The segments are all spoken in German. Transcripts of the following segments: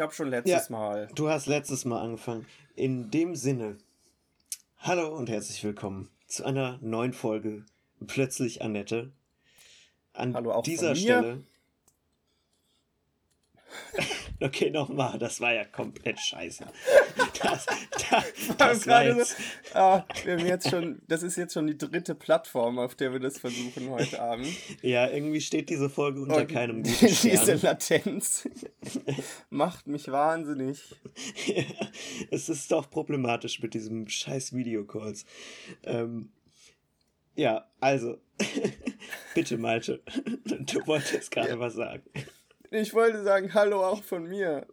Ich habe schon letztes Ja. Mal. Du hast letztes Mal angefangen. In dem Sinne, hallo und herzlich willkommen zu einer neuen Folge Plötzlich Annette. An Hallo auch dieser von mir. Stelle. okay, nochmal, das war ja komplett scheiße. Das, das, das war gerade jetzt, so, ah, wir haben jetzt schon, das ist jetzt schon die dritte Plattform, auf der wir das versuchen heute Abend. ja, irgendwie steht diese Folge unter Und keinem guten Diese Stern. Latenz macht mich wahnsinnig. es ist doch problematisch mit diesem scheiß Videocalls. Ähm, ja, also, bitte Malte, du wolltest gerade was sagen. Ich wollte sagen, hallo auch von mir.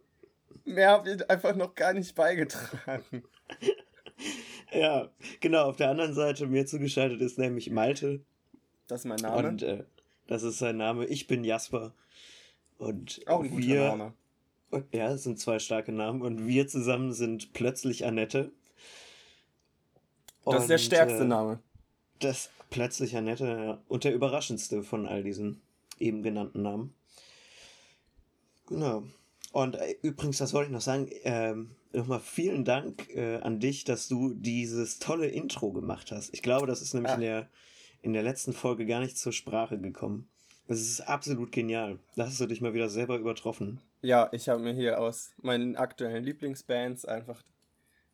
Mehr habe ich einfach noch gar nicht beigetragen. Ja, genau, auf der anderen Seite mir zugeschaltet ist nämlich Malte Das ist mein Name. und äh, das ist sein Name. Ich bin Jasper und auch ein guter wir, Name. Und, ja, es sind zwei starke Namen und wir zusammen sind plötzlich Annette. Das ist der Und, stärkste äh, Name. Das plötzlich Annette ja. und der überraschendste von all diesen eben genannten Namen. Genau. Und äh, übrigens, das wollte ich noch sagen, ähm, nochmal vielen Dank äh, an dich, dass du dieses tolle Intro gemacht hast. Ich glaube, das ist nämlich Ah. in, der, in der letzten Folge gar nicht zur Sprache gekommen. Das ist absolut genial. Da hast du dich mal wieder selber übertroffen. Ja, ich habe mir hier aus meinen aktuellen Lieblingsbands einfach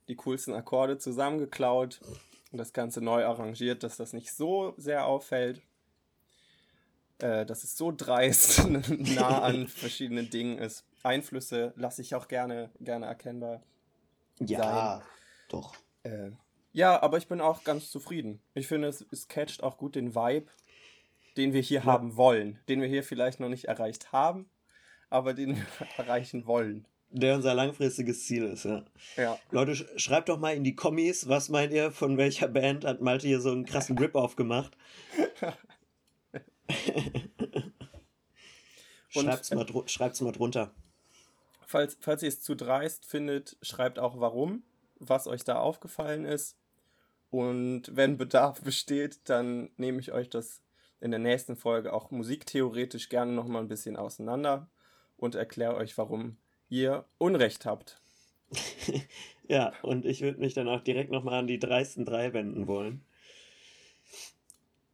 die coolsten Akkorde zusammengeklaut und das Ganze neu arrangiert, dass das nicht so sehr auffällt. Äh, dass es so dreist nah an verschiedenen Dingen ist. Einflüsse lasse ich auch gerne, gerne erkennbar. Ja, doch. Äh, ja, aber ich bin auch ganz zufrieden. Ich finde, es, es catcht auch gut den Vibe, den wir hier Ja. haben wollen. Den wir hier vielleicht noch nicht erreicht haben, aber den wir erreichen wollen. Der unser langfristiges Ziel ist, ja. Ja. Leute, sch- schreibt doch mal in die Kommis, was meint ihr, von welcher Band hat Malte hier so einen krassen Rip-Off gemacht? Schreibt's mal, dru- schreibt's mal drunter. Falls, falls ihr es zu dreist findet, schreibt auch warum, was euch da aufgefallen ist. Und wenn Bedarf besteht, dann nehme ich euch das in der nächsten Folge auch musiktheoretisch gerne nochmal ein bisschen auseinander und erkläre euch, warum ihr Unrecht habt. Ja, und ich würde mich dann auch direkt nochmal an die dreisten drei wenden wollen.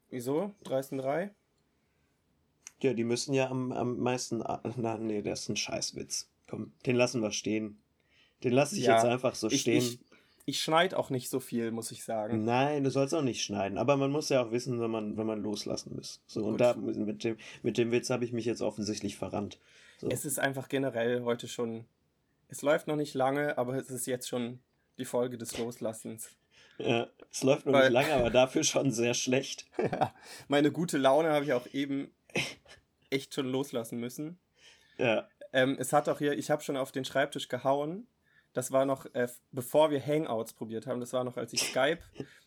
Wieso? 13.3? Ja, die müssen ja am, am meisten. a- Na, nee, das ist ein Scheißwitz. Komm, den lassen wir stehen. Den lasse ich Ja, jetzt einfach so Ich, stehen. ich, ich schneide auch nicht so viel, muss ich sagen. Nein, du sollst auch nicht schneiden. Aber man muss ja auch wissen, wenn man, wenn man loslassen muss. So, und da mit dem, mit dem Witz habe ich mich jetzt offensichtlich verrannt. So. Es ist einfach generell heute schon. Es läuft noch nicht lange, aber es ist jetzt schon die Folge des Loslassens. Ja, es läuft noch Weil- nicht lange, aber dafür schon sehr schlecht. Ja, meine gute Laune habe ich auch eben echt schon loslassen müssen. Ja, Ähm, es hat auch hier, ich habe schon auf den Schreibtisch gehauen. Das war noch, äh, bevor wir Hangouts probiert haben. Das war noch, als ich Skype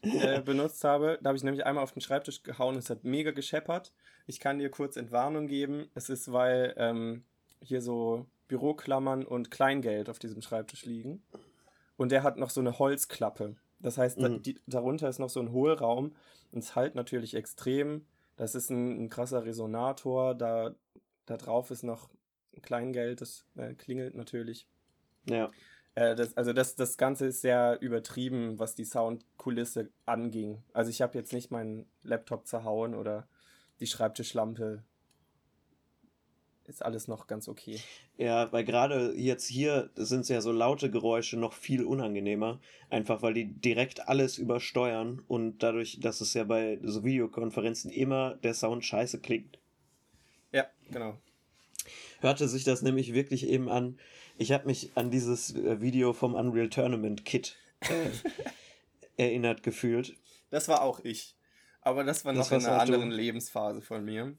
äh, benutzt habe. Da habe ich nämlich einmal auf den Schreibtisch gehauen. Es hat mega gescheppert. Ich kann dir kurz Entwarnung geben. Es ist, weil ähm, hier so Büroklammern und Kleingeld auf diesem Schreibtisch liegen. Und der hat noch so eine Holzklappe. Das heißt, da, Mhm. die, darunter ist noch so ein Hohlraum. Und es halt natürlich extrem. Das ist ein, ein krasser Resonator. Da, da drauf ist noch Kleingeld. Das äh, klingelt natürlich. ja. Äh, das, also das, das Ganze ist sehr übertrieben, was die Soundkulisse anging. Also ich habe jetzt nicht meinen Laptop zerhauen oder die Schreibtischlampe. Ist alles noch ganz okay. Ja, weil gerade jetzt hier sind ja so laute Geräusche noch viel unangenehmer. Einfach weil die direkt alles übersteuern und dadurch, dass es ja bei so Videokonferenzen immer der Sound scheiße klingt. Ja, genau. Hörte sich das nämlich wirklich eben an. Ich habe mich an dieses äh, Video vom Unreal Tournament Kit äh, erinnert gefühlt. Das war auch ich. Aber das war Das noch in einer auch du. anderen Lebensphase von mir.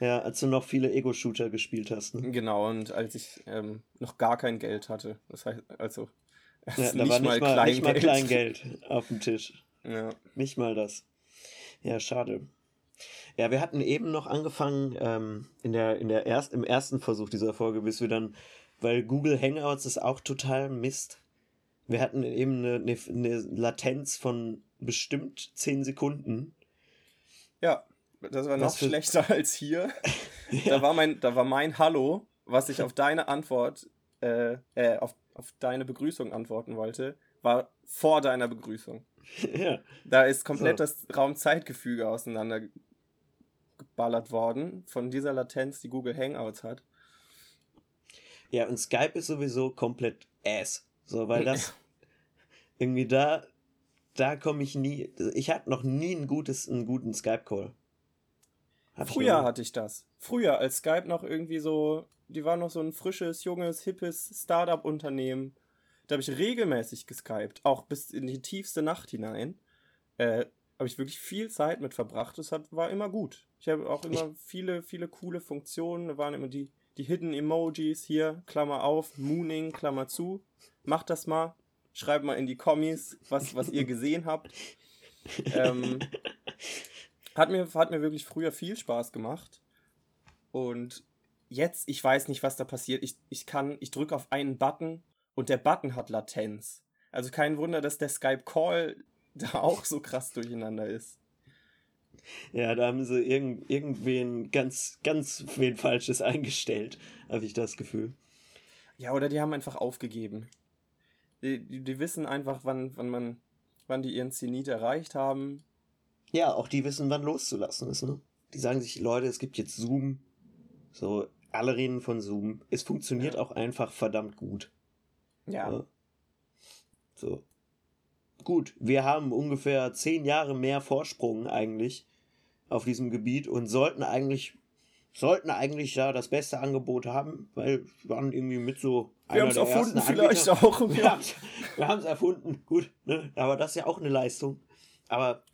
Ja, als du noch viele Ego-Shooter gespielt hast. Ne? Genau, und als ich ähm, noch gar kein Geld hatte. Das heißt, also es Ja, da war nicht mal, nicht mal Kleingeld auf dem Tisch. Ja. Nicht mal das. Ja, schade. Ja, wir hatten eben noch angefangen, ähm, in der, in der erst, im ersten Versuch dieser Folge, bis wir dann, weil Google Hangouts ist auch total Mist. Wir hatten eben eine, eine, eine Latenz von bestimmt 10 Sekunden. ja, das war noch Was für- schlechter als hier. Da, war mein, da war mein Hallo, was ich auf deine Antwort, äh, äh, auf, auf deine Begrüßung antworten wollte, war vor deiner Begrüßung. Ja. Da ist komplett so. das Raumzeitgefüge auseinander geballert worden von dieser Latenz, die Google Hangouts hat. Ja, und Skype ist sowieso komplett ass. So, weil das irgendwie da, da komme ich nie. Ich hatte noch nie ein gutes, einen guten Skype-Call. Früher hatte ich das. Früher, als Skype noch irgendwie so, die war noch so ein frisches, junges, hippes Startup-Unternehmen. Da habe ich regelmäßig geskypt, auch bis in die tiefste Nacht hinein. Äh, habe ich wirklich viel Zeit mit verbracht. Das hat, war immer gut. Ich habe auch immer ich viele, viele coole Funktionen. Da waren immer die, die Hidden Emojis hier, Klammer auf, Mooning, Klammer zu. Macht das mal. Schreibt mal in die Kommis, was, was ihr gesehen habt. Ähm, hat, mir, hat mir wirklich früher viel Spaß gemacht. Und jetzt, ich weiß nicht, was da passiert. Ich, ich kann, ich drücke auf einen Button und der Button hat Latenz. Also kein Wunder, dass der Skype Call da auch so krass durcheinander ist. Ja, da haben sie irgend, irgendwen ganz, ganz wen Falsches eingestellt, habe ich das Gefühl. Ja, oder die haben einfach aufgegeben. Die, die, die, wissen einfach, wann, wann man, wann die ihren Zenit erreicht haben. Ja, auch die wissen, wann loszulassen ist, ne? Die sagen sich, Leute, es gibt jetzt Zoom. So, alle reden von Zoom. Es funktioniert ja. auch einfach verdammt gut. Ja. ja. So. Gut, wir haben ungefähr zehn Jahre mehr Vorsprung eigentlich auf diesem Gebiet und sollten eigentlich sollten eigentlich ja das beste Angebot haben, weil wir waren irgendwie mit so wir haben es erfunden vielleicht auch. Ja. wir haben es erfunden, gut, ne? aber das ist ja auch eine Leistung. Aber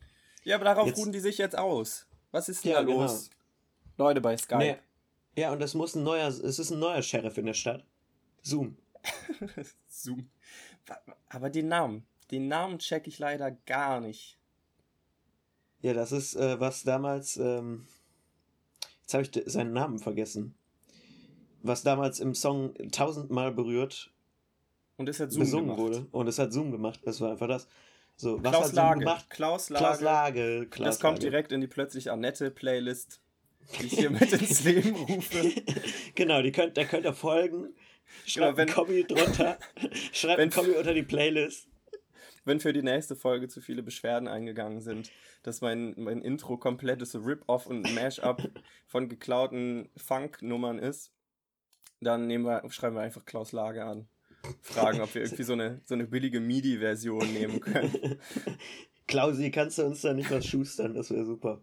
ja, aber darauf jetzt, ruhen die sich jetzt aus. Was ist denn ja, da genau. los? Genau. Leute bei Skype. Nee. Ja, und das muss ein neuer, es ist ein neuer Sheriff in der Stadt. Zoom. Zoom. Aber den Namen, den Namen check ich leider gar nicht. Ja, das ist, äh, was damals, ähm, jetzt habe ich seinen Namen vergessen. Was damals im Song tausendmal berührt und es hat Zoom besungen gemacht. wurde. Und es hat Zoom gemacht. Das war einfach das. So, was Klaus hat Lage. gemacht? Klaus Lage. Klaus Lage. Klaus das kommt Lage. direkt in die plötzlich Annette Playlist, die ich hier mit ins Leben rufe. genau, die könnt, da könnt ihr folgen. Schreibt genau, wenn, ein Kommi drunter. Schreibt wenn, Kommi unter die Playlist. Wenn für die nächste Folge zu viele Beschwerden eingegangen sind, dass mein, mein Intro komplettes Rip-Off und Mash-up von geklauten Funk-Nummern ist, dann nehmen wir, schreiben wir einfach Klaus Lage an. Fragen, ob wir irgendwie so eine, so eine billige MIDI-Version nehmen können. Klausi, kannst du uns da nicht was schustern? Das wäre super.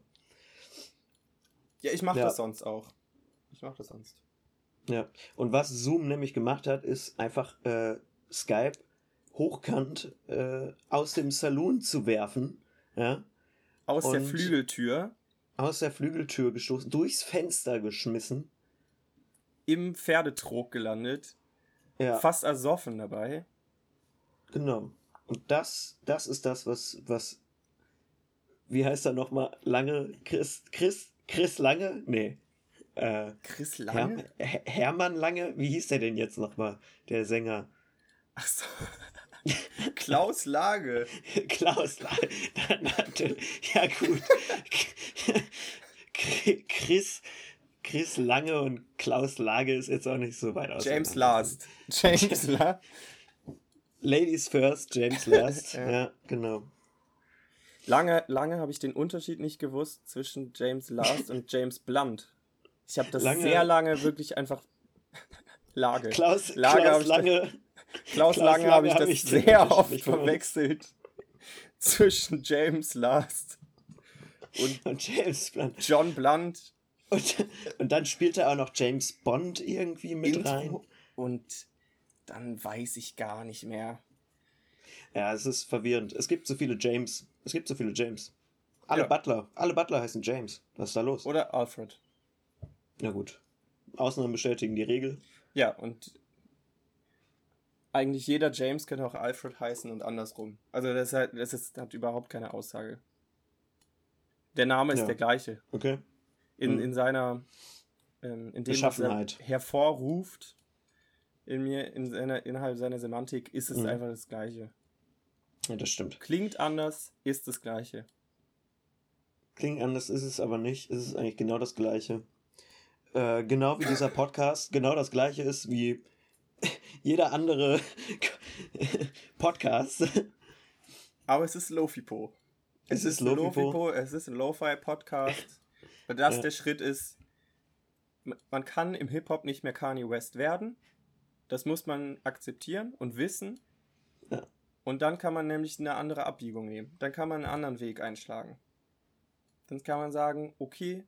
Ja, ich mache ja. das sonst auch. Ich mache das sonst. Ja, und was Zoom nämlich gemacht hat, ist einfach äh, Skype hochkant äh, aus dem Saloon zu werfen. Ja? Aus und der Flügeltür. Aus der Flügeltür gestoßen, durchs Fenster geschmissen. Im Pferdetrog gelandet. Ja. Fast ersoffen dabei. Genau. Und das, das ist das, was, was, wie heißt er nochmal? Lange, Chris, Chris, Chris Lange? Nee. Äh, Chris Lange? Her Hermann Lange? Wie hieß der denn jetzt nochmal, der Sänger? Ach so. Klaus Lage. Klaus Lage. ja, gut. Chris, Chris Lange und Klaus Lage ist jetzt auch nicht so weit aus. James Last. James Last. Ladies first, James Last. ja. ja, genau. Lange, lange habe ich den Unterschied nicht gewusst zwischen James Last und James Blunt. Ich habe das lange, sehr lange wirklich einfach Lage. Klaus, Lage Klaus Lange. Klaus, Klaus Lange, habe ich das hab ich sehr oft verwechselt zwischen James Last und, und James Blunt. John Blunt. Und, und dann spielt er auch noch James Bond irgendwie mit Intro rein. Und dann weiß ich gar nicht mehr. Ja, es ist verwirrend. Es gibt so viele James. Es gibt so viele James. Alle ja. Butler. Alle Butler heißen James. Was ist da los? Oder Alfred. Na gut. Ausnahmen bestätigen die Regel. Ja, und eigentlich jeder James könnte auch Alfred heißen und andersrum. Also das, hat, das ist, hat überhaupt keine Aussage. Der Name ist ja. der gleiche. Okay. In, mhm. in seiner, ähm, in dem, was er hervorruft, in mir, in seiner, innerhalb seiner Semantik, ist es mhm. einfach das gleiche. Ja, das stimmt. Klingt anders, ist das gleiche. Klingt anders, ist es aber nicht. Es ist eigentlich genau das gleiche. äh, genau wie dieser Podcast, genau das gleiche ist wie jeder andere Podcast. Aber es ist Lofipo. Es, es ist, ist Lofipo. Es ist ein Lo-Fi-Podcast. Und das ja. der Schritt ist, man kann im Hip-Hop nicht mehr Kanye West werden. Das muss man akzeptieren und wissen. Ja. Und dann kann man nämlich eine andere Abbiegung nehmen. Dann kann man einen anderen Weg einschlagen. Dann kann man sagen, okay,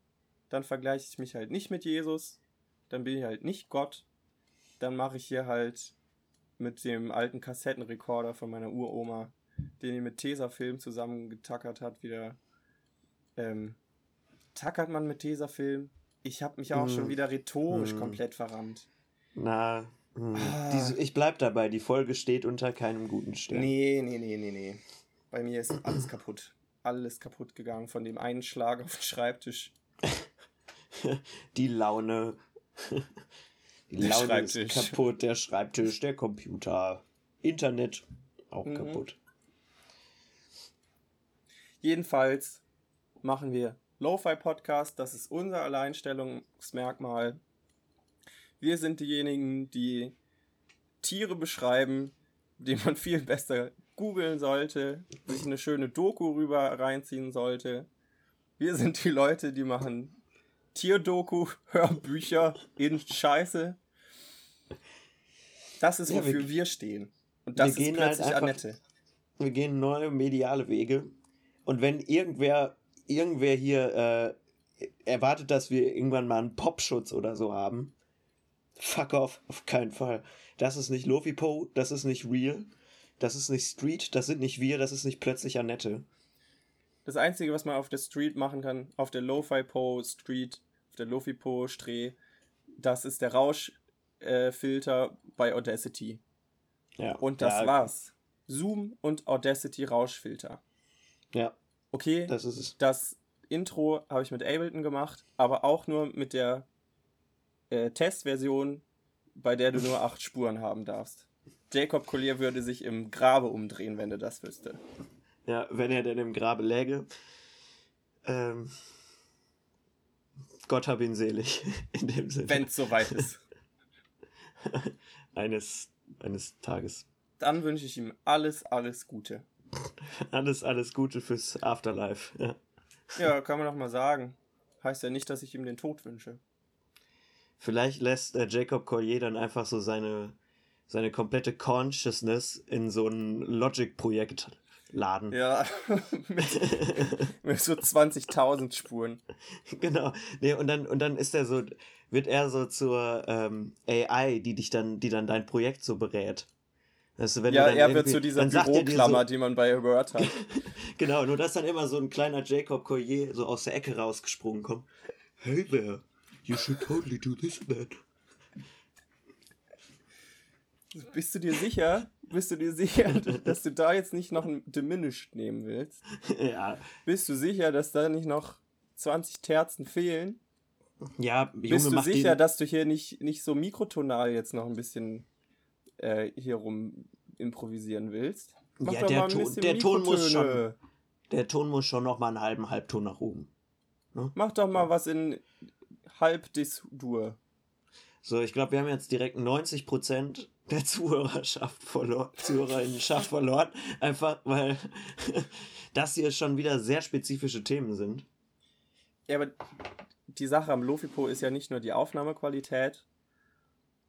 dann vergleiche ich mich halt nicht mit Jesus, dann bin ich halt nicht Gott, dann mache ich hier halt mit dem alten Kassettenrekorder von meiner Uroma, den die mit Tesafilm zusammengetackert hat, wieder. Ähm, tackert man mit Tesafilm? Ich habe mich auch hm. schon wieder rhetorisch hm. komplett verrammt. Na, hm. Ah. Diese, ich bleib dabei, die Folge steht unter keinem guten Stern. Nee, nee, nee, nee, nee. Bei mir ist alles kaputt. Alles kaputt gegangen von dem einen Schlag auf den Schreibtisch. die Laune. Die der Laune ist kaputt, der Schreibtisch, der Computer, Internet auch mhm. kaputt. Jedenfalls machen wir Lo-Fi-Podcast, das ist unser Alleinstellungsmerkmal. Wir sind diejenigen, die Tiere beschreiben, die man viel besser googeln sollte, sich eine schöne Doku rüber reinziehen sollte. Wir sind die Leute, die machen Tierdoku, Hörbücher in Scheiße. Das ist, wofür ja, wir, wir, stehen. Und das ist halt plötzlich halt einfach, Annette. Wir gehen neue mediale Wege. Und wenn irgendwer, irgendwer hier äh, erwartet, dass wir irgendwann mal einen Popschutz oder so haben, Fuck off, auf keinen Fall. Das ist nicht Lofipo, das ist nicht real, das ist nicht Street, das sind nicht wir, das ist nicht plötzlich Annette. Das Einzige, was man auf der Street machen kann, auf der Lo-Fi-Po Street, auf der Lofi-Po Streh, das ist der Rauschfilter äh, bei Audacity. Ja. Und das ja. war's. Zoom und Audacity Rauschfilter. Ja. Okay, das ist es. Das Intro habe ich mit Ableton gemacht, aber auch nur mit der äh, Testversion, bei der du nur acht Spuren haben darfst. Jacob Collier würde sich im Grabe umdrehen, wenn er das wüsste. Ja, wenn er denn im Grabe läge. Ähm, Gott hab ihn selig, in dem Sinne. Wenn es soweit ist. eines, eines Tages. Dann wünsche ich ihm alles, alles Gute. alles, alles Gute fürs Afterlife. Ja. ja, kann man doch mal sagen. Heißt ja nicht, dass ich ihm den Tod wünsche. Vielleicht lässt äh, Jacob Collier dann einfach so seine, seine komplette Consciousness in so ein Logic-Projekt laden. Ja, mit, mit so 20.000 Spuren. Genau. Nee, und dann, und dann ist er so, wird er so zur ähm, AI, die dich dann, die dann dein Projekt so berät. Du, wenn ja, er wird zu dieser Büroklammer, so, die man bei Word hat. genau, nur dass dann immer so ein kleiner Jacob Collier so aus der Ecke rausgesprungen kommt. Hey there, You should totally do this that. Bist du dir sicher? Bist du dir sicher, dass du da jetzt nicht noch ein Diminished nehmen willst? Ja. Bist du sicher, dass da nicht noch 20 Terzen fehlen? Ja, Junge, Bist du sicher, dass du hier nicht, nicht so mikrotonal jetzt noch ein bisschen äh, hier rum improvisieren willst? Mach ja, der, Ton, der Ton muss schon. Der Ton muss schon noch mal einen halben Halbton nach oben. Ne? Mach doch mal was in halb Dur. So, ich glaube, wir haben jetzt direkt 90% der Zuhörerschaft verloren, Zuhörerinnenschaft verloren. Einfach, weil das hier schon wieder sehr spezifische Themen sind. Ja, aber die Sache am Lofipo ist ja nicht nur die Aufnahmequalität,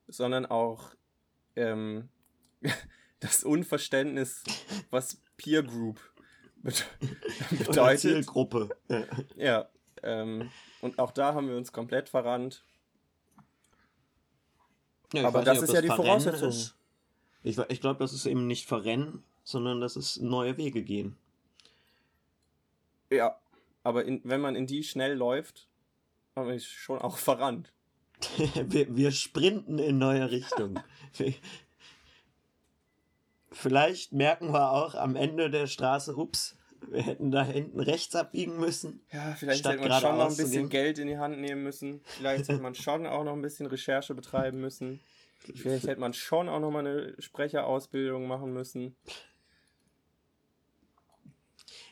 sondern auch ähm, das Unverständnis, was Peer Group bedeutet. Zielgruppe. Ja, ja ähm, und auch da haben wir uns komplett verrannt. Ja, Aber das nicht, ist ja die Voraussetzung. Ist. Ich, ich glaube, das ist eben nicht verrennen, sondern das ist neue Wege gehen. Ja, aber in, wenn man in die schnell läuft, haben wir schon auch verrannt. wir, wir sprinten in neue Richtung. Vielleicht merken wir auch am Ende der Straße, ups, wir hätten da hinten rechts abbiegen müssen. Ja, vielleicht hätte man schon noch ein bisschen Geld in die Hand nehmen müssen. Vielleicht hätte man schon auch noch ein bisschen Recherche betreiben müssen. Vielleicht hätte man schon auch noch mal eine Sprecherausbildung machen müssen.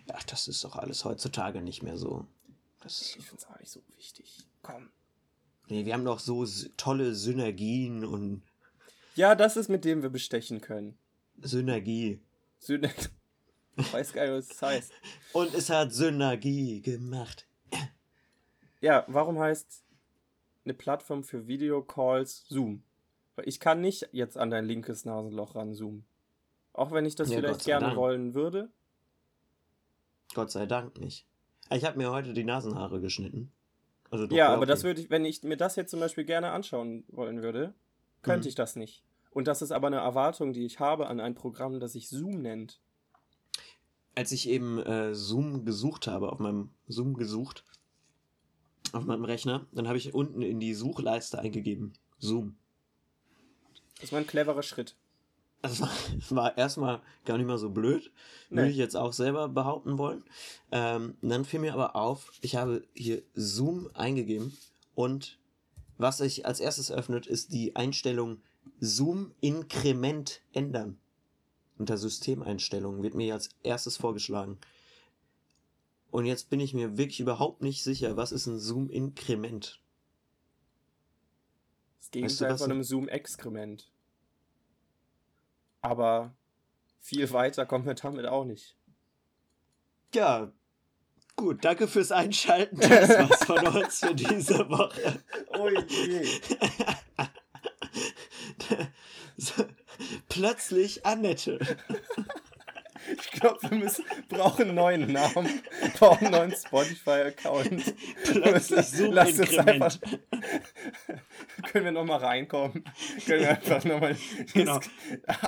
Ja, das ist doch alles heutzutage nicht mehr so. Das ich finde es auch nicht so wichtig. Komm. Nee, wir haben doch so tolle Synergien und. Ja, das ist mit dem wir bestechen können. Synergie. Synergie. Ich weiß gar nicht, was das heißt. Und es hat Synergie gemacht. Ja, warum heißt eine Plattform für Videocalls Zoom? Weil ich kann nicht jetzt an dein linkes Nasenloch ranzoomen. Auch wenn ich das ja, vielleicht gerne Dank. wollen würde. Gott sei Dank nicht. Ich habe mir heute die Nasenhaare geschnitten. Also ja, aber das würde ich, wenn ich mir das jetzt zum Beispiel gerne anschauen wollen würde, könnte mhm. ich das nicht. Und das ist aber eine Erwartung, die ich habe an ein Programm, das sich Zoom nennt. Als ich eben äh, Zoom gesucht habe, auf meinem Zoom gesucht, auf meinem Rechner, dann habe ich unten in die Suchleiste eingegeben. Zoom. Das war ein cleverer Schritt. Das war, war erstmal gar nicht mal so blöd. Nee. Würde ich jetzt auch selber behaupten wollen. Ähm, dann fiel mir aber auf, ich habe hier Zoom eingegeben und was sich als erstes öffnet, ist die Einstellung Zoom-Inkrement ändern. Unter Systemeinstellungen wird mir als erstes vorgeschlagen. Und jetzt bin ich mir wirklich überhaupt nicht sicher, was ist ein Zoom-Inkrement? Das Gegenteil weißt du, von einem Zoom-Exkrement. Aber viel weiter kommt man damit auch nicht. Ja, gut, danke fürs Einschalten. Das war's von uns für diese Woche. Oh je. Plötzlich Annette. Ich glaube, wir müssen, brauchen einen neuen Namen, brauchen einen neuen Spotify-Account. Plötzlich so Lass uns einfach, Können wir nochmal reinkommen? Können wir einfach nochmal genau.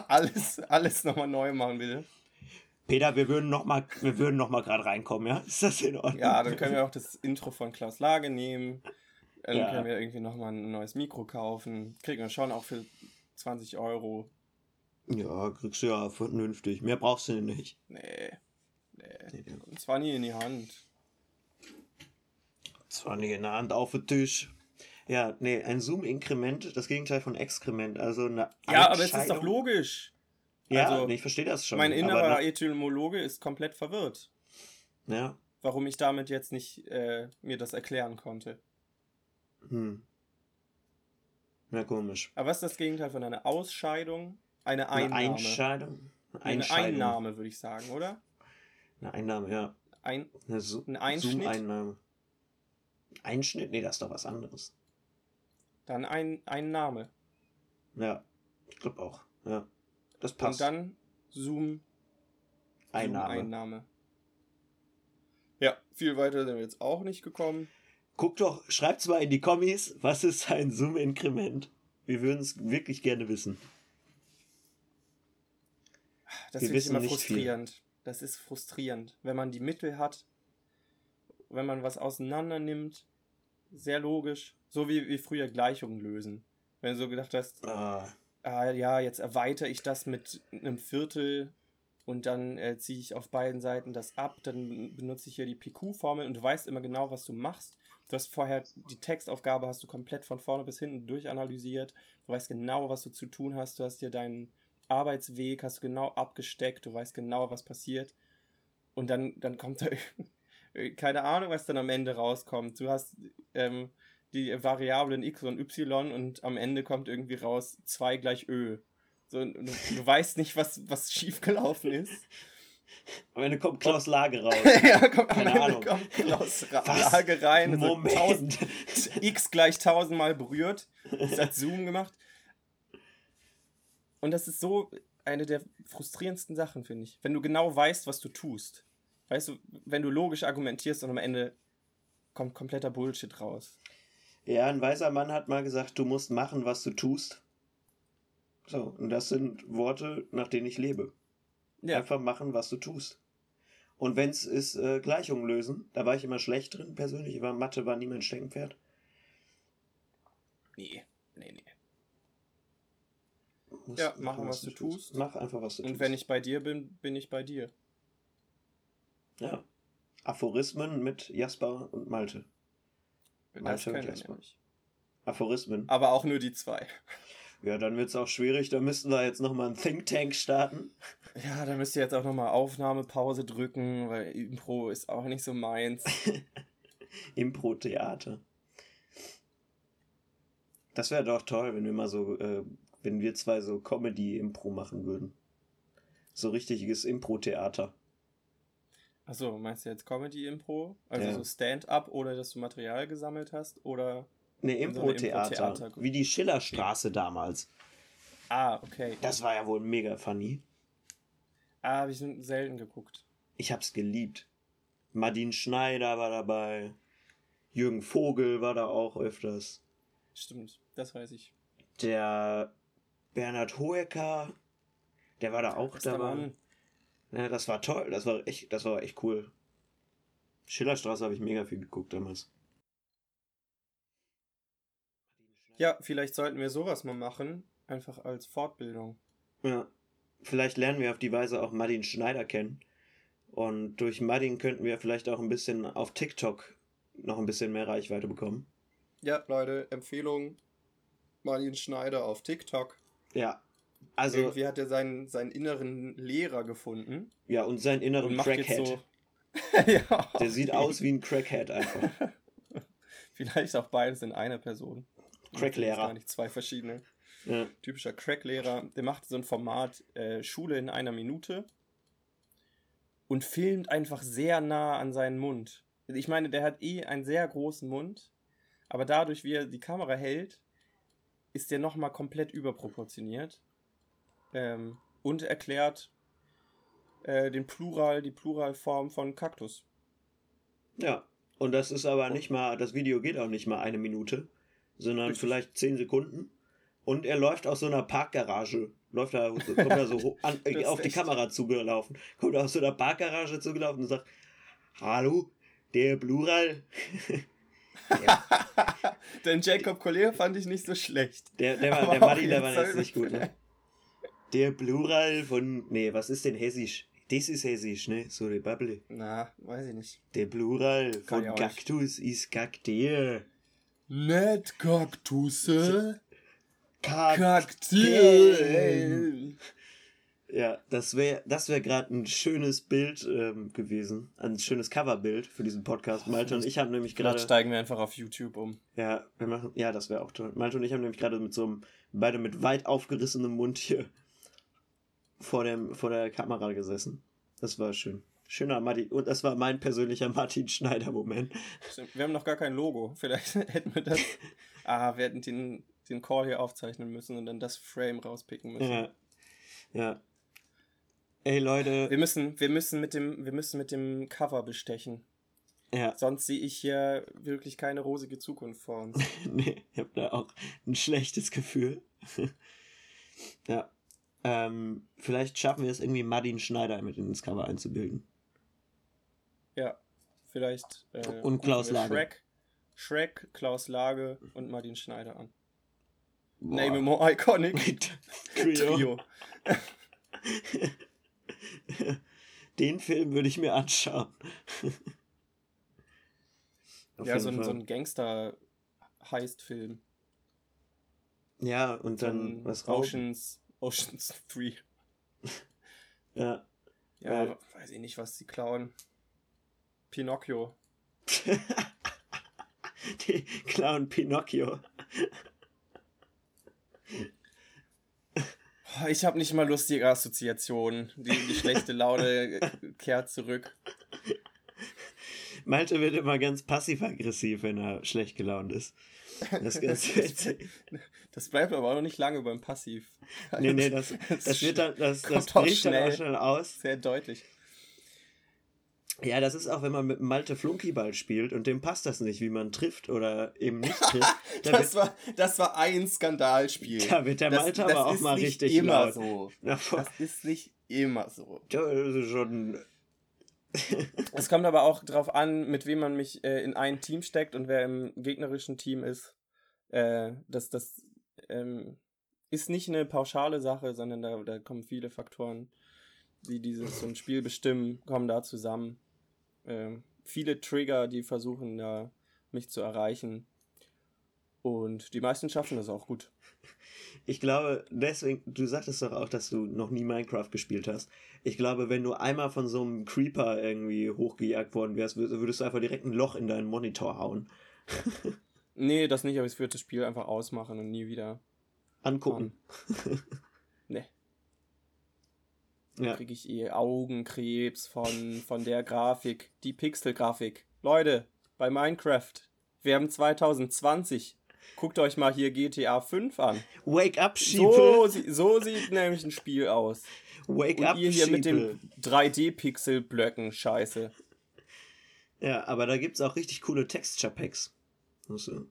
alles, alles nochmal neu machen, bitte? Peter, wir würden nochmal noch gerade reinkommen, ja? Ist das in Ordnung? Ja, dann können wir auch das Intro von Klaus Lage nehmen. Dann ja. können wir irgendwie nochmal ein neues Mikro kaufen. Kriegen wir schon auch für 20 Euro. Ja, kriegst du ja vernünftig. Mehr brauchst du nicht. Nee. Nee. nee. Und zwar nie in die Hand. Zwar nie in der Hand auf den Tisch. Ja, nee, ein Zoom-Inkrement, das Gegenteil von Exkrement, also eine Ja, aber es ist doch logisch. Ja, also, nee, ich verstehe das schon. Mein innerer Etymologe ist komplett verwirrt. Ja. Warum ich damit jetzt nicht äh, mir das erklären konnte. Hm. Ja, komisch. Aber was ist das Gegenteil von einer Ausscheidung? Eine Einnahme. Eine Einscheidung? Eine, eine Einnahme, würde ich sagen, oder? Eine Einnahme, ja. Ein, eine so ein Einschnitt? Zoom-Einnahme. Einschnitt? Nee, das ist doch was anderes. Dann ein, ein Name. Ja, ich glaube auch. Ja, das passt. Und dann Zoom. Einnahme. Zoom Einnahme. Ja, viel weiter sind wir jetzt auch nicht gekommen. Guckt doch, schreibt's mal in die Kommis, was ist ein Zoom-Inkrement? Wir würden es wirklich gerne wissen. Das ist immer frustrierend. Viel. Das ist frustrierend, wenn man die Mittel hat, wenn man was auseinander nimmt, sehr logisch, so wie, wie früher Gleichungen lösen. Wenn du so gedacht hast, ah. ah ja, jetzt erweitere ich das mit einem Viertel und dann äh, ziehe ich auf beiden Seiten das ab, dann benutze ich hier die PQ-Formel und du weißt immer genau, was du machst. Du hast vorher die Textaufgabe hast du komplett von vorne bis hinten durchanalysiert. Du weißt genau, was du zu tun hast. Du hast dir deinen Arbeitsweg, hast du genau abgesteckt. Du weißt genau, was passiert. Und dann, dann kommt da keine Ahnung, was dann am Ende rauskommt. Du hast ähm, die Variablen x und y und am Ende kommt irgendwie raus 2 gleich Ö. So, du, du weißt nicht, was, was schiefgelaufen ist. Am Ende kommt Klaus Lage raus. ja, komm, Keine am Ende Ahnung. kommt Klaus Lage rein. Moment. tausend, x gleich tausendmal berührt. Das hat Zoom gemacht. Und das ist so eine der frustrierendsten Sachen, finde ich. Wenn du genau weißt, was du tust. Weißt du, wenn du logisch argumentierst und am Ende kommt kompletter Bullshit raus. Ja, ein weiser Mann hat mal gesagt, du musst machen, was du tust. So, und das sind Worte, nach denen ich lebe. Ja. Einfach machen, was du tust. Und wenn es ist, äh, Gleichungen lösen, da war ich immer schlecht drin, persönlich, war Mathe war nie mein Steckenpferd. Nee, nee, nee. Muss ja, machen, was, was du tust. tust. Mach einfach, was du und tust. Und wenn ich bei dir bin, bin ich bei dir. Ja. Aphorismen mit Jasper und Malte. Malte und Jasper. Nicht. Aphorismen. Aber auch nur die zwei. Ja, dann wird es auch schwierig. Da müssten wir jetzt nochmal einen Think Tank starten. Ja, da müsst ihr jetzt auch nochmal Aufnahmepause drücken, weil Impro ist auch nicht so meins. Impro-Theater. Das wäre doch toll, wenn wir mal so, äh, wenn wir zwei so Comedy-Impro machen würden. So richtiges Impro-Theater. Achso, meinst du jetzt Comedy-Impro? Also Ja. so Stand-up, ohne dass du Material gesammelt hast? Oder. Ne, In so eine Impro-Theater. Impro-Theater- wie die Schillerstraße damals. Ah, okay. Das war ja wohl mega funny. Ah, habe ich selten geguckt. Ich hab's geliebt. Madine Schneider war dabei. Jürgen Vogel war da auch öfters. Stimmt, das weiß ich. Der Bernhard Hoeker, der war da auch Bester dabei. Mann. Ja, das war toll. Das war echt, das war echt cool. Schillerstraße habe ich mega viel geguckt damals. Ja, vielleicht sollten wir sowas mal machen. Einfach als Fortbildung. Ja. Vielleicht lernen wir auf die Weise auch Martin Schneider kennen. Und durch Martin könnten wir vielleicht auch ein bisschen auf TikTok noch ein bisschen mehr Reichweite bekommen. Ja, Leute, Empfehlung. Martin Schneider auf TikTok. Ja. Also, Irgendwie hat er seinen, seinen inneren Lehrer gefunden. ja, und seinen inneren Und Crackhead. so. ja. Der sieht aus wie ein Crackhead einfach. Vielleicht auch beides in einer Person. Cracklehrer. Gar nicht zwei verschiedene. Ja. Typischer Cracklehrer. Der macht so ein Format äh, Schule in einer Minute und filmt einfach sehr nah an seinen Mund. Ich meine, der hat eh einen sehr großen Mund, aber dadurch, wie er die Kamera hält, ist der nochmal komplett überproportioniert. Ähm, und erklärt äh, den Plural, die Pluralform von Kaktus. ja. Und das ist aber nicht mal, das Video geht auch nicht mal eine Minute, sondern Richtig. vielleicht zehn Sekunden. Und er läuft aus so einer Parkgarage. Läuft da, kommt da so hoch an, auf die echt- Kamera zugelaufen. Kommt aus so einer Parkgarage zugelaufen und sagt: Hallo, der Plural. Den Jacob Collier fand ich nicht so schlecht. Der, der, war, der Madi, der war jetzt nicht gut, ne? Der Plural von. Nee, was ist denn Hessisch? Das ist Hessisch, ne? So die Bubble. Na, weiß ich nicht. Der Plural Kann von Kaktus ist Kakteen. Nett Kaktusse. Kakteen. Ja, das wäre das wär gerade ein schönes Bild ähm, gewesen. Ein schönes Coverbild für diesen Podcast. Malte und ich haben nämlich Gerade gerade. steigen wir einfach auf YouTube um. Ja, wir machen, ja, das wäre auch toll. Malte und ich haben nämlich gerade mit so einem, beide mit weit aufgerissenem Mund hier vor, dem, vor der Kamera gesessen. Das war schön. Schöner Martin, und das war mein persönlicher Martin Schneider-Moment. Wir haben noch gar kein Logo. Vielleicht hätten wir das. Ah, wir hätten den, den Call hier aufzeichnen müssen und dann das Frame rauspicken müssen. Ja. Ja. Ey, Leute. Wir müssen, wir müssen mit dem, wir müssen mit dem Cover bestechen. Ja, Sonst sehe ich hier wirklich keine rosige Zukunft vor uns. nee, ich habe da auch ein schlechtes Gefühl. ja. Ähm, vielleicht schaffen wir es irgendwie, Martin Schneider mit ins Cover einzubilden. Ja, vielleicht. Äh, Und Klaus Lage. Shrek, Shrek, Klaus Lage und Martin Schneider an. Boah. Name more iconic. Trio. Trio. Den Film würde ich mir anschauen. Ja, so ein, so ein Gangster-Heist-Film. ja, und dann Von was. Oceans, Oceans 3. Ja. Ja, Ja. weiß ich nicht, was sie klauen. Pinocchio. Die Clown Pinocchio. Ich habe nicht mal lustige Assoziationen. Die, die schlechte Laune äh, kehrt zurück. Malte wird immer ganz passiv-aggressiv, wenn er schlecht gelaunt ist. Das witzig. Das bleibt aber auch noch nicht lange beim Passiv. Nee, nee, das, Das das wird dann, das, das bricht dann auch schnell. aus. Sehr deutlich. Ja, das ist auch, wenn man mit Malte Flunkyball spielt und dem passt das nicht, wie man trifft oder eben nicht trifft. Da Das wird, war, das war ein Skandalspiel. da wird der Das- Malte das aber auch mal richtig immer laut. so. Das ist nicht immer so. das ist schon. Es kommt aber auch drauf an, mit wem man mich äh, in ein Team steckt und wer im gegnerischen Team ist. Äh, das das ähm, ist nicht eine pauschale Sache, sondern da, da kommen viele Faktoren, die dieses so ein Spiel bestimmen, kommen da zusammen. Ähm, viele Trigger, die versuchen da mich zu erreichen. Und die meisten schaffen das auch gut. Ich glaube, deswegen, du sagtest doch auch, dass du noch nie Minecraft gespielt hast. Ich glaube, wenn du einmal von so einem Creeper irgendwie hochgejagt worden wärst, wür- würdest du einfach direkt ein Loch in deinen Monitor hauen. Nee, das nicht, aber ich würde das Spiel einfach ausmachen und nie wieder angucken. nee. Ja. kriege ich eh Augenkrebs von, von der Grafik, die Pixel-Grafik. Leute, bei Minecraft, wir haben 2020. Guckt euch mal hier GTA 5 an. Wake up, Sheeple. So, so sieht nämlich ein Spiel aus. Wake Und up, ihr hier Sheeple. mit den 3D-Pixel-Blöcken, scheiße. Ja, aber da gibt es auch richtig coole Texture-Packs. Also,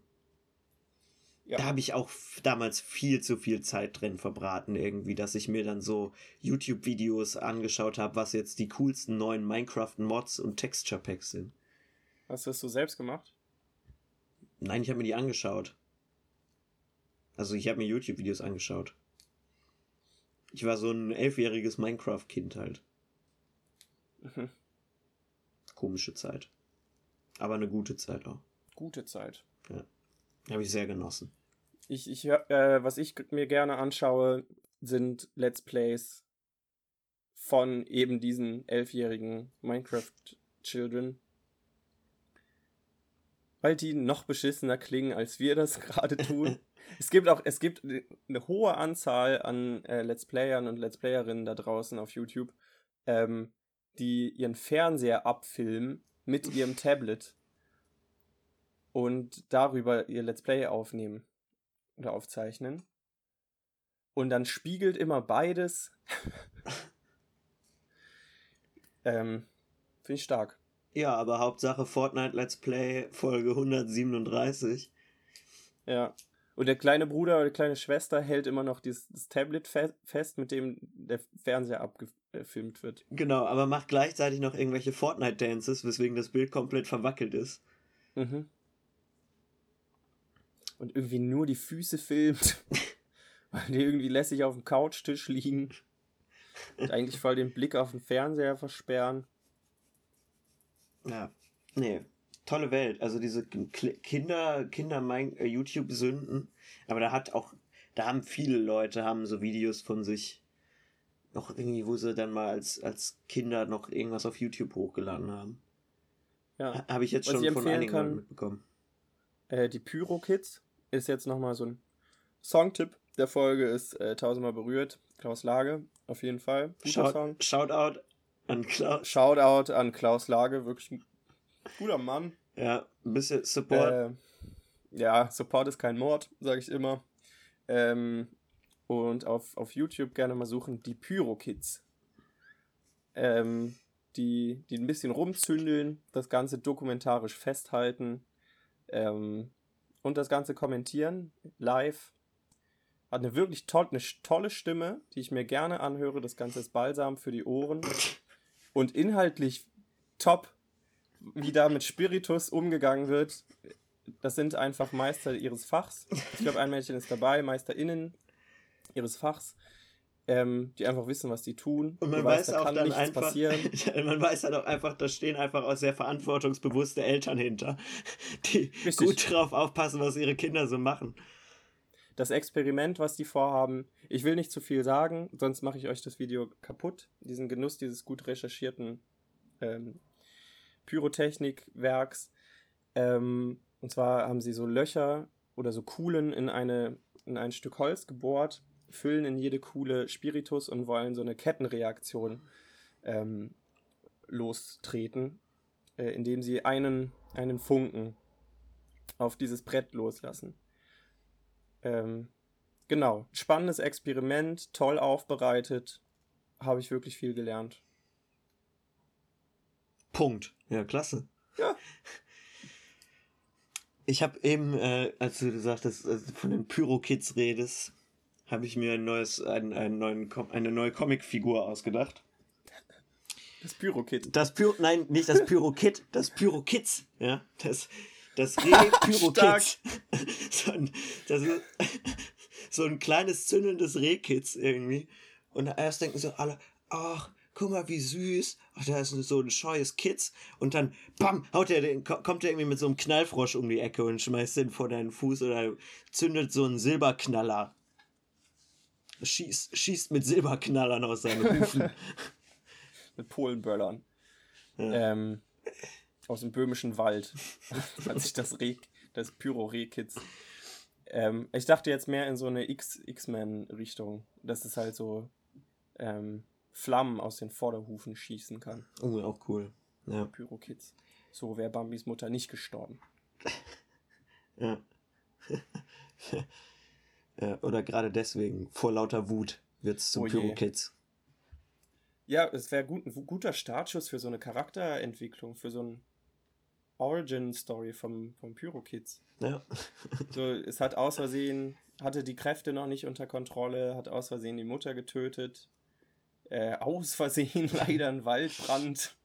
ja. Da habe ich auch damals viel zu viel Zeit drin verbraten, irgendwie, dass ich mir dann so YouTube-Videos angeschaut habe, was jetzt die coolsten neuen Minecraft-Mods und Texture-Packs sind. Hast du das so selbst gemacht? Nein, ich habe mir die angeschaut. Also ich habe mir YouTube-Videos angeschaut. Ich war so ein elfjähriges Minecraft-Kind halt. Mhm. Komische Zeit. Aber eine gute Zeit auch. Gute Zeit. Ja. Habe ich sehr genossen. Ich, ich äh, was ich mir gerne anschaue, sind Let's Plays von eben diesen elfjährigen Minecraft-Children. Weil die noch beschissener klingen, als wir das gerade tun. Es gibt auch, es gibt eine hohe Anzahl an äh, Let's Playern und Let's Playerinnen da draußen auf YouTube, ähm, die ihren Fernseher abfilmen mit ihrem Tablet und darüber ihr Let's Play aufnehmen oder aufzeichnen. Und dann spiegelt immer beides. ähm, Finde ich stark. Ja, aber Hauptsache Fortnite Let's Play Folge 137. Ja. Und der kleine Bruder oder die kleine Schwester hält immer noch dieses, das Tablet fe fest, mit dem der Fernseher abgefilmt wird. Genau, aber macht gleichzeitig noch irgendwelche Fortnite-Dances, weswegen das Bild komplett verwackelt ist. Mhm. Und irgendwie nur die Füße filmt, weil die irgendwie lässig auf dem Couchtisch liegen. Und eigentlich voll den Blick auf den Fernseher versperren. Ja, nee, tolle Welt. Also diese Kinder, Kinder äh, YouTube-Sünden. Aber da hat auch, da haben viele Leute haben so Videos von sich noch irgendwie, wo sie dann mal als, als Kinder noch irgendwas auf YouTube hochgeladen haben. Ja. Habe ich jetzt Was schon ich von einigen kann, mitbekommen. Äh, die Pyro Kids ist jetzt nochmal so ein Songtipp der Folge ist äh, Tausendmal berührt. Klaus Lage, auf jeden Fall. Shout, Song. Shoutout an Klaus. Shoutout an Klaus Lage, wirklich ein guter Mann. Ja, ein bisschen Support. Äh, ja, Support ist kein Mord, sage ich immer. Ähm, und auf, auf YouTube gerne mal suchen, die Pyro-Kids. Ähm, die, die ein bisschen rumzündeln, das Ganze dokumentarisch festhalten ähm, und das Ganze kommentieren, live. Hat eine wirklich toll, eine tolle Stimme, die ich mir gerne anhöre. Das Ganze ist balsam für die Ohren. Und inhaltlich top, wie da mit Spiritus umgegangen wird. Das sind einfach Meister ihres Fachs. Ich glaube, ein Mädchen ist dabei, MeisterInnen ihres Fachs. Ähm, die einfach wissen, was sie tun. Und man weiß, weiß auch dann einfach, man weiß halt auch einfach, da stehen einfach auch sehr verantwortungsbewusste Eltern hinter, die Richtig. gut drauf aufpassen, was ihre Kinder so machen. Das Experiment, was die vorhaben, ich will nicht zu viel sagen, sonst mache ich euch das Video kaputt. Diesen Genuss dieses gut recherchierten ähm, Pyrotechnikwerks. Ähm, und zwar haben sie so Löcher oder so Kuhlen in, eine, in ein Stück Holz gebohrt, füllen in jede Kuhle Spiritus und wollen so eine Kettenreaktion ähm, lostreten, äh, indem sie einen, einen Funken auf dieses Brett loslassen. Ähm, genau, spannendes Experiment, toll aufbereitet, habe ich wirklich viel gelernt. Punkt. Ja, klasse. Ja. Ich habe eben, äh, als du gesagt hast, also von den Pyro-Kids redest, habe ich mir ein neues, ein, einen neuen, eine neue Comicfigur ausgedacht. Das Pyro-Kit. Das Pyro, nein, nicht das Pyro-Kit, das Pyro-Kids. Ja, das, das Reh-Pyro-Kids. so, ein, das ist so ein kleines zündelndes Reh-Kids irgendwie. Und erst denken so alle, ach, guck mal, wie süß. Ach, da ist so ein scheues Kids. Und dann, bam, haut er den, kommt er irgendwie mit so einem Knallfrosch um die Ecke und schmeißt den vor deinen Fuß oder zündet so einen Silberknaller. Schießt, schießt mit Silberknallern aus seinen Hufen. mit Polenböllern. Ja. Ähm, aus dem böhmischen Wald hat sich das Reh, das Pyro-Reh-Kids. Ähm, ich dachte jetzt mehr in so eine X-Men-Richtung, dass es halt so ähm, Flammen aus den Vorderhufen schießen kann. Oh, auch cool. Ja. Pyro-Kids. So wäre Bambis Mutter nicht gestorben. ja. ja. Oder gerade deswegen, vor lauter Wut, wird es zum Oh. Pyro-Kids. Ja, es wäre gut, ein guter Startschuss für so eine Charakterentwicklung, für so ein Origin-Story vom, vom Pyro-Kids. Ja. So, es hat aus Versehen, hatte die Kräfte noch nicht unter Kontrolle, hat aus Versehen die Mutter getötet, äh, aus Versehen leider einen Waldbrand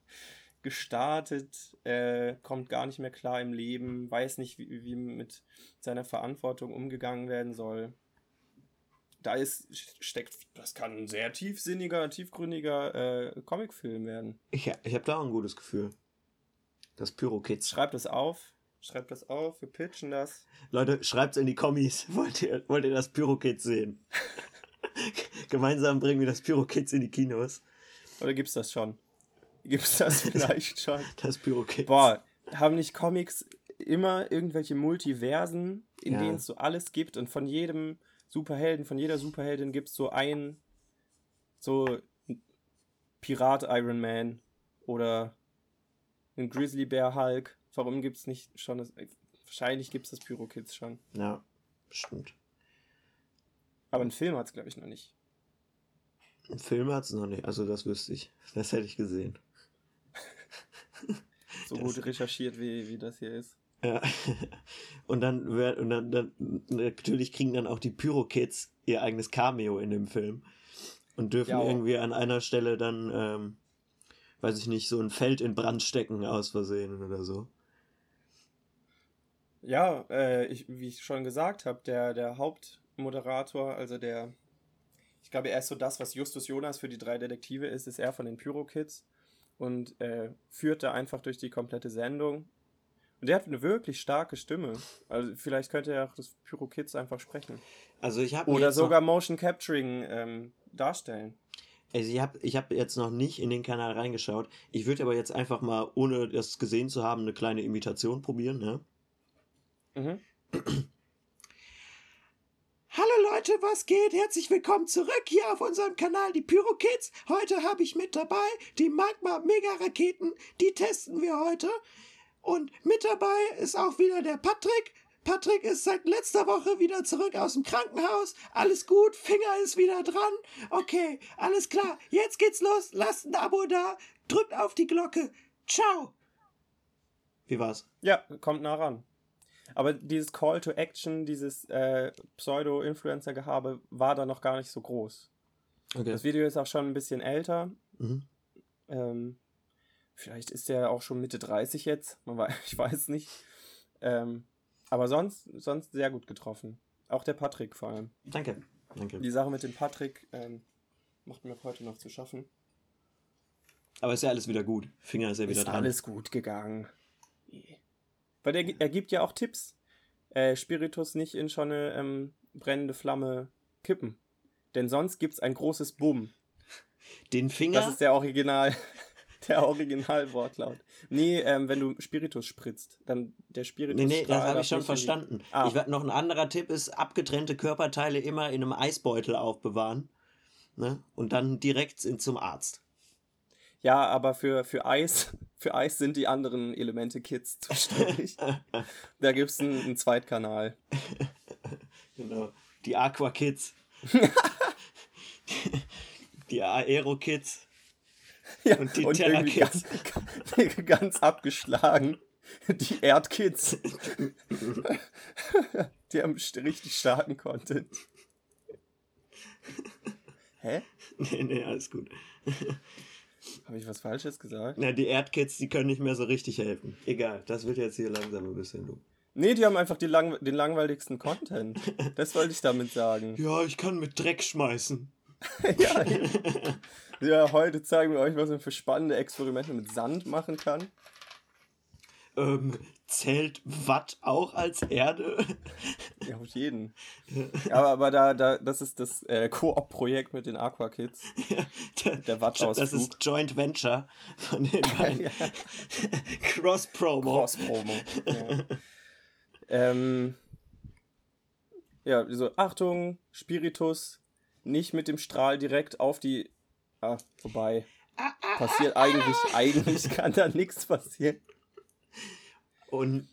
gestartet, äh, kommt gar nicht mehr klar im Leben, weiß nicht, wie, wie mit seiner Verantwortung umgegangen werden soll. Da ist, steckt, das kann ein sehr tiefsinniger, tiefgründiger äh, Comicfilm werden. Ich, ich habe da auch ein gutes Gefühl. Das Pyro-Kids. Schreibt das auf, schreibt das auf, wir pitchen das. Leute, schreibt's in die Kommis. Wollt ihr, wollt ihr das Pyro-Kids sehen? Gemeinsam bringen wir das Pyro-Kids in die Kinos. Oder gibt's das schon? Gibt's das vielleicht schon? Das Pyro-Kids. Boah, haben nicht Comics immer irgendwelche Multiversen, in Ja. denen es so alles gibt und von jedem Superhelden, von jeder Superheldin gibt es so ein so Pirat Iron Man oder ein Grizzly Bear Hulk. Warum gibt's nicht schon das wahrscheinlich gibt's das Pyro Kids schon, Ja, bestimmt. Aber einen Film hat's glaube ich noch nicht. Ein Film hat's noch nicht, also das wüsste ich. Das hätte ich gesehen. So Das- gut recherchiert wie wie das hier ist. Ja. Und dann, und dann, dann natürlich kriegen dann auch die Pyro-Kids ihr eigenes Cameo in dem Film. Und dürfen Ja. irgendwie an einer Stelle dann, ähm, weiß ich nicht, so ein Feld in Brand stecken aus Versehen oder so. Ja, äh, ich, wie ich schon gesagt habe, der, der Hauptmoderator, also der, ich glaube, er ist so das, was Justus Jonas für die drei Detektive ist, ist er von den Pyro Kids und äh, führt da einfach durch die komplette Sendung. Und der hat eine wirklich starke Stimme. Also vielleicht könnte er auch das Pyro Kids einfach sprechen. Also ich habe Oder sogar Motion Capturing ähm, darstellen. Also ich habe ich hab jetzt noch nicht in den Kanal reingeschaut. Ich würde aber jetzt einfach mal, ohne das gesehen zu haben, eine kleine Imitation probieren. Ne? Mhm. Hallo Leute, was geht? Herzlich willkommen zurück hier auf unserem Kanal Die Pyro Kids. Heute habe ich mit dabei die Magma Mega Raketen. Die testen wir heute. Und mit dabei ist auch wieder der Patrick. Patrick ist seit letzter Woche wieder zurück aus dem Krankenhaus. Alles gut, Finger ist wieder dran. Okay, alles klar. Jetzt geht's los. Lasst ein Abo da. Drückt auf die Glocke. Ciao. Wie war's? Ja, kommt nah ran. Aber dieses Call to Action, dieses äh, Pseudo-Influencer-Gehabe war da noch gar nicht so groß. Okay. Das Video ist auch schon ein bisschen älter. Mhm. Ähm, vielleicht ist der auch schon Mitte 30 jetzt. Weiß, ich weiß nicht. Ähm, aber sonst, sonst sehr gut getroffen. Auch der Patrick vor allem. Danke. Danke. Die Sache mit dem Patrick ähm, macht mir heute noch zu schaffen. Aber ist ja alles wieder gut. Finger ist ja wieder ist dran. alles gut gegangen. Weil der, er gibt ja auch Tipps. Äh, Spiritus nicht in schon eine ähm, brennende Flamme kippen. Denn sonst gibt es ein großes Bumm. Den Finger. Das ist der Original, der Originalwortlaut. Nee, ähm, wenn du Spiritus spritzt, dann der Spiritus. Nee, nee, das habe ich schon verstanden. Ah. Ich werd, noch ein anderer Tipp ist, abgetrennte Körperteile immer in einem Eisbeutel aufbewahren. Ne? Und dann direkt in, zum Arzt. Ja, aber für, für Eis, für Eis sind die anderen Elemente Kids zuständig. da gibt es einen, einen Zweitkanal. Genau. Die Aqua Kids. die Aero Kids. Ja, Und die irgendwie Terra-Kids. ganz, ganz abgeschlagen. Die Erdkids. die haben richtig starken Content. Hä? nee, nee, alles gut. Habe ich was Falsches gesagt? Na, die Erdkids, die können nicht mehr so richtig helfen. Egal, das wird jetzt hier langsam ein bisschen du. Nee, die haben einfach lang den langweiligsten Content. Das wollte ich damit sagen. Ja, ich kann mit Dreck schmeißen. ja, ja, heute zeigen wir euch, was man für spannende Experimente mit Sand machen kann. Ähm, zählt Watt auch als Erde? Ja, auf jeden. Aber, aber da, da, das ist das äh, Koop-Projekt mit den Aqua Kids. der, Der Wattausflug. Das ist Joint Venture von den beiden. Cross-Promo. Cross-Promo. Ja. Ähm, ja, so, Achtung, Spiritus, nicht mit dem Strahl direkt auf die. Ah, vorbei. Passiert eigentlich, eigentlich kann da nichts passieren. Und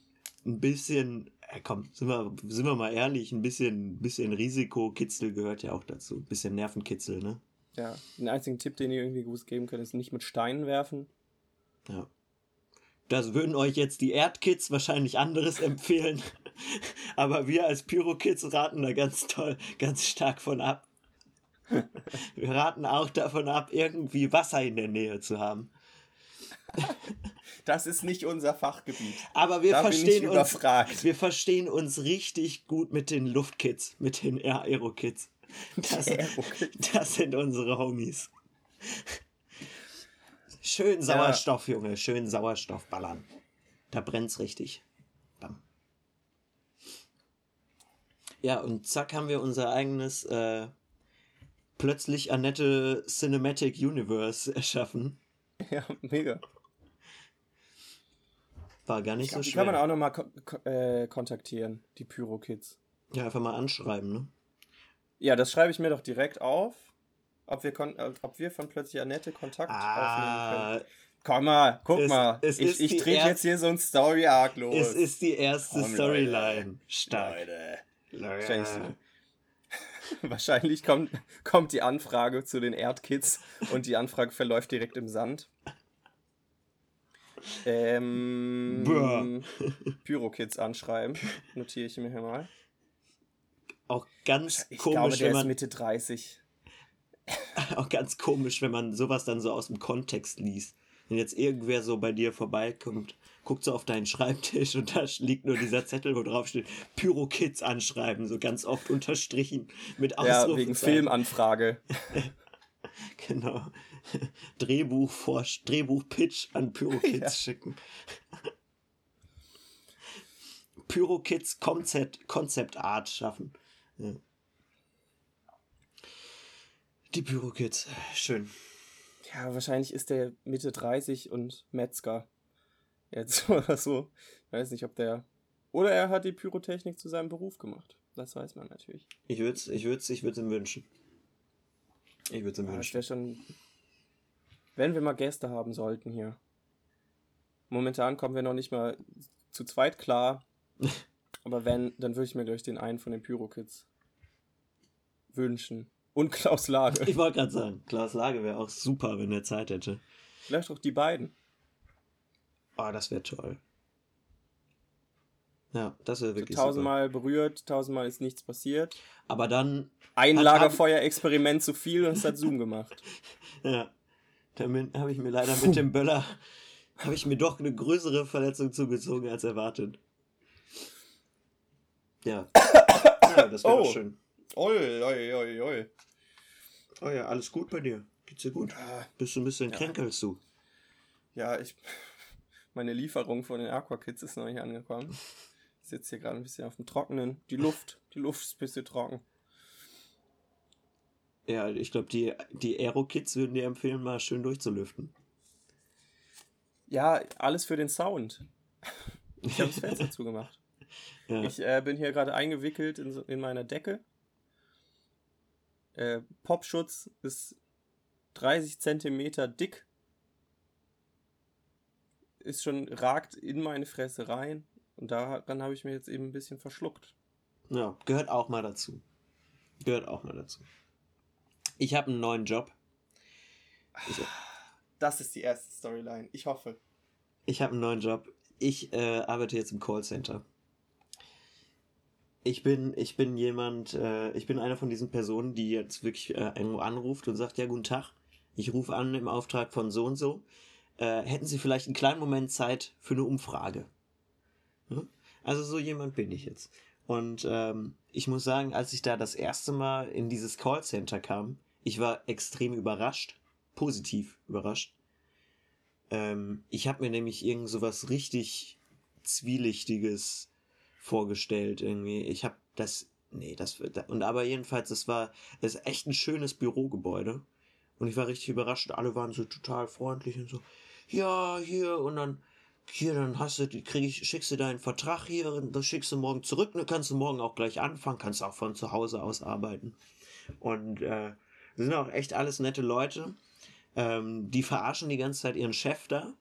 ein bisschen, äh, komm, sind wir, sind wir mal ehrlich, ein bisschen, bisschen Risikokitzel gehört ja auch dazu. Ein bisschen Nervenkitzel, ne? Ja, den einzigen Tipp, den ihr irgendwie gut geben könnt, ist nicht mit Steinen werfen. Ja. Das würden euch jetzt die Erdkids wahrscheinlich anderes empfehlen. Aber wir als Pyro-Kids raten da ganz toll, ganz stark von ab. Wir raten auch davon ab, irgendwie Wasser in der Nähe zu haben. Das ist nicht unser Fachgebiet. Aber wir verstehen uns. Wir verstehen uns richtig gut mit den Luftkids, mit den Aero-Kids. Das, das sind unsere Homies. Schön Sauerstoff, ja. Junge. Schön Sauerstoff ballern. Da brennt's richtig. Bam. Ja, und zack haben wir unser eigenes äh, plötzlich Annette Cinematic Universe erschaffen. Ja, mega. War gar nicht glaub, so schwer. Die kann man auch nochmal ko ko äh, kontaktieren, die Pyro-Kids. Ja, einfach mal anschreiben, ne? Ja, das schreibe ich mir doch direkt auf, ob wir, ob wir von plötzlich Annette Kontakt ah, aufnehmen können. Komm mal, guck es, mal. Es ich ich drehe jetzt hier so ein Story-Arc los. Es ist die erste Storyline. Stark. Leute. Leute. Wahrscheinlich kommt, kommt die Anfrage zu den Erdkids und die Anfrage verläuft direkt im Sand. Ähm, Pyro-Kids anschreiben. Notiere ich mir hier mal. Auch ganz ich komisch. Glaube, der wenn man, ist Mitte 30. Auch ganz komisch, wenn man sowas dann so aus dem Kontext liest. Wenn jetzt irgendwer so bei dir vorbeikommt, guckt so auf deinen Schreibtisch und da liegt nur dieser Zettel, wo drauf steht, Pyro-Kids anschreiben, so ganz oft unterstrichen mit Ausrufezeichen. Ja, wegen Filmanfrage. genau. Drehbuch vor Drehbuch-Pitch an Pyro-Kids ja. schicken. Pyro-Kids Concept, Concept Art schaffen. Ja. Die Pyro-Kids, schön. Ja, wahrscheinlich ist der Mitte 30 und Metzger. Jetzt oder so. Ich weiß nicht, ob der. Oder er hat die Pyrotechnik zu seinem Beruf gemacht. Das weiß man natürlich. Ich würde es ich würd's, ich würd's ihm wünschen. Ich würde es ihm ja, wünschen. Schon. Wenn wir mal Gäste haben sollten hier. Momentan kommen wir noch nicht mal zu zweit klar. Aber wenn, dann würde ich mir durch den einen von den Pyro-Kids wünschen. Und Klaus Lage. Ich wollte gerade sagen, Klaus Lage wäre auch super, wenn er Zeit hätte. Vielleicht auch die beiden. Oh, das wäre toll. Ja, das wäre wirklich so tausendmal super. berührt, tausendmal ist nichts passiert. Aber dann. Ein Lagerfeuer-Experiment zu viel und es hat Zoom gemacht. ja. Damit habe ich mir leider mit dem Böller habe ich mir doch eine größere Verletzung zugezogen als erwartet. Ja. ja das wäre oh. schön. Oi, oi, oi, oi. Oh ja, alles gut bei dir? Geht's dir gut? Ah. Bist du ein bisschen ja. kränker als du? Ja, ich. Meine Lieferung von den Aqua Kids ist noch nicht angekommen. Sitze hier gerade ein bisschen auf dem Trockenen. Die Luft, die Luft ist ein bisschen trocken. Ja, ich glaube, die, die Aero-Kids würden dir empfehlen, mal schön durchzulüften. Ja, alles für den Sound. Ich habe das Fenster zugemacht. Ja. Ich äh, bin hier gerade eingewickelt in, in meiner Decke. Äh, Popschutz ist 30 Zentimeter dick. Ist schon, ragt in meine Fresse rein. Und daran habe ich mir jetzt eben ein bisschen verschluckt. Ja, gehört auch mal dazu. Gehört auch mal dazu. Ich habe einen neuen Job. Ich, das ist die erste Storyline. Ich hoffe. Ich habe einen neuen Job. Ich äh, arbeite jetzt im Callcenter. Ich bin, ich bin jemand, äh, ich bin einer von diesen Personen, die jetzt wirklich äh, irgendwo anruft und sagt, ja, guten Tag, ich rufe an im Auftrag von so und so. Äh, hätten Sie vielleicht einen kleinen Moment Zeit für eine Umfrage? Also so jemand bin ich jetzt. Und ähm, ich muss sagen, als ich da das erste Mal in dieses Callcenter kam, ich war extrem überrascht, positiv überrascht. Ähm, ich habe mir nämlich irgend so was richtig zwielichtiges vorgestellt irgendwie. Ich habe das, nee, das, und aber jedenfalls, es war, es echt ein schönes Bürogebäude. Und ich war richtig überrascht. Alle waren so total freundlich und so, ja, hier, und dann hier, dann hast du, krieg ich, schickst du deinen Vertrag hier das schickst du morgen zurück, dann kannst du morgen auch gleich anfangen, kannst auch von zu Hause aus arbeiten. Und äh, sind auch echt alles nette Leute. Ähm, die verarschen die ganze Zeit ihren Chef da.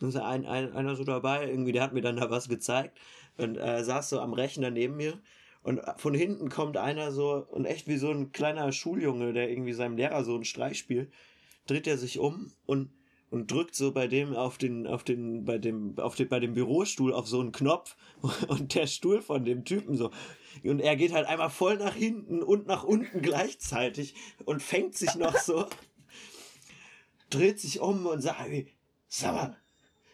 Da ist ein, ein, einer so dabei, irgendwie, der hat mir dann da was gezeigt und äh, saß so am Rechner neben mir. Und von hinten kommt einer so und echt wie so ein kleiner Schuljunge, der irgendwie seinem Lehrer so einen Streich spielt, dreht er sich um und und drückt so bei dem auf den auf den bei dem auf den bei dem Bürostuhl auf so einen Knopf und der Stuhl von dem Typen so und er geht halt einmal voll nach hinten und nach unten gleichzeitig und fängt sich noch so dreht sich um und sagt sag mal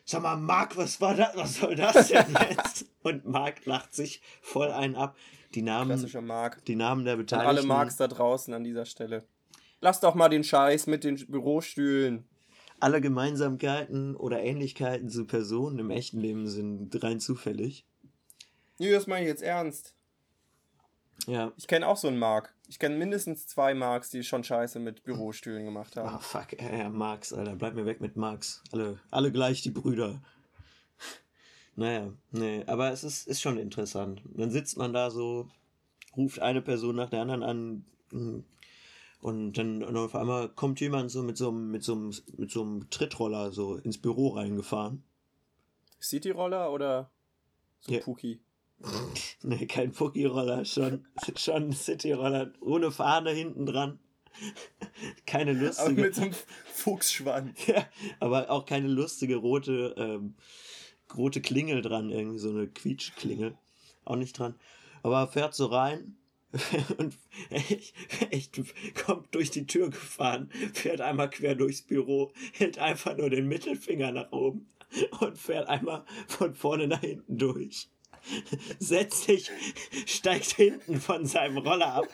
sag mal Marc was war das was soll das denn jetzt und Marc lacht sich voll einen ab die Namen Klassischer Marc. die Namen der Beteiligten Alle Marks da draußen an dieser Stelle. Lass doch mal den Scheiß mit den Bürostühlen. Alle Gemeinsamkeiten oder Ähnlichkeiten zu Personen im echten Leben sind rein zufällig. Nee, das meine ich jetzt ernst. Ja. Ich kenne auch so einen Mark. Ich kenne mindestens zwei Marks, die schon Scheiße mit Bürostühlen gemacht Ah, haben. fuck, ja, ja, Marx, Alter, bleib mir weg mit Marx. Alle, alle gleich die Brüder. Naja, nee, aber es ist, ist schon interessant. Dann sitzt man da so, ruft eine Person nach der anderen an und dann und auf einmal kommt jemand so mit so einem, mit so einem, mit so einem Trittroller so ins Büro reingefahren. Cityroller oder so Ja. Puki? Nee, kein Pucki-Roller, schon, schon City-Roller ohne Fahne hinten dran. Keine Aber lustige. mit so einem Fuchsschwanz. Ja, aber auch keine lustige rote, ähm, rote Klingel dran, irgendwie so eine Quietschklingel. Auch nicht dran. Aber er fährt so rein und echt, kommt durch die Tür gefahren, fährt einmal quer durchs Büro, hält einfach nur den Mittelfinger nach oben und fährt einmal von vorne nach hinten durch. Setzt sich, steigt hinten von seinem Roller ab,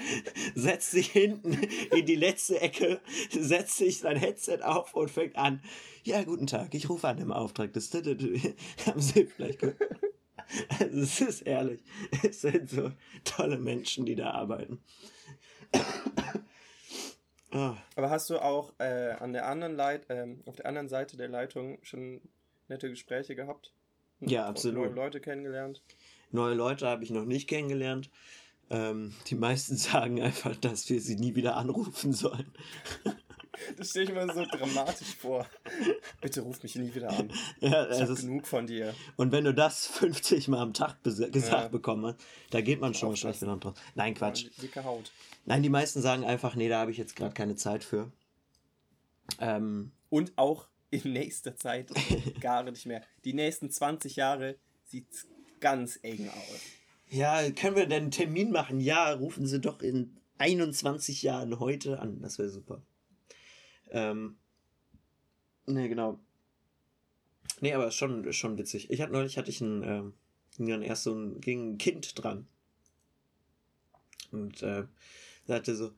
setzt sich hinten in die letzte Ecke, setzt sich sein Headset auf und fängt an. Ja, guten Tag, ich rufe an im Auftrag des. Haben Sie vielleicht gehört? Also, es ist ehrlich. Es sind so tolle Menschen, die da arbeiten. Ah, Aber hast du auch äh, an der anderen Leit ähm, auf der anderen Seite der Leitung schon nette Gespräche gehabt? Ja, absolut. Neue Leute kennengelernt? neue Leute habe ich noch nicht kennengelernt. Ähm, die meisten sagen einfach, dass wir sie nie wieder anrufen sollen. Das stelle ich mir so dramatisch vor. Bitte ruf mich nie wieder an. Ja, Ich habe ist, genug von dir. und wenn du das 50 Mal am Tag gesagt Ja. bekommen hast, da geht man schon schlecht wieder drauf. Nein, Quatsch. Dicke Haut. Nein, die meisten sagen einfach, nee, da habe ich jetzt gerade keine Zeit für. Ähm, Und auch in nächster Zeit gar nicht mehr. Die nächsten 20 Jahre sieht's ganz eng aus. ja, können wir denn einen Termin machen? Ja, rufen Sie doch in 21 Jahren heute an. Das wäre super. Ähm, nee, genau. Nee, aber ist schon, schon witzig. Ich hatte neulich hatte ich ein, ähm, ging dann erst so ein, ging ein Kind dran. Und äh, sagte so,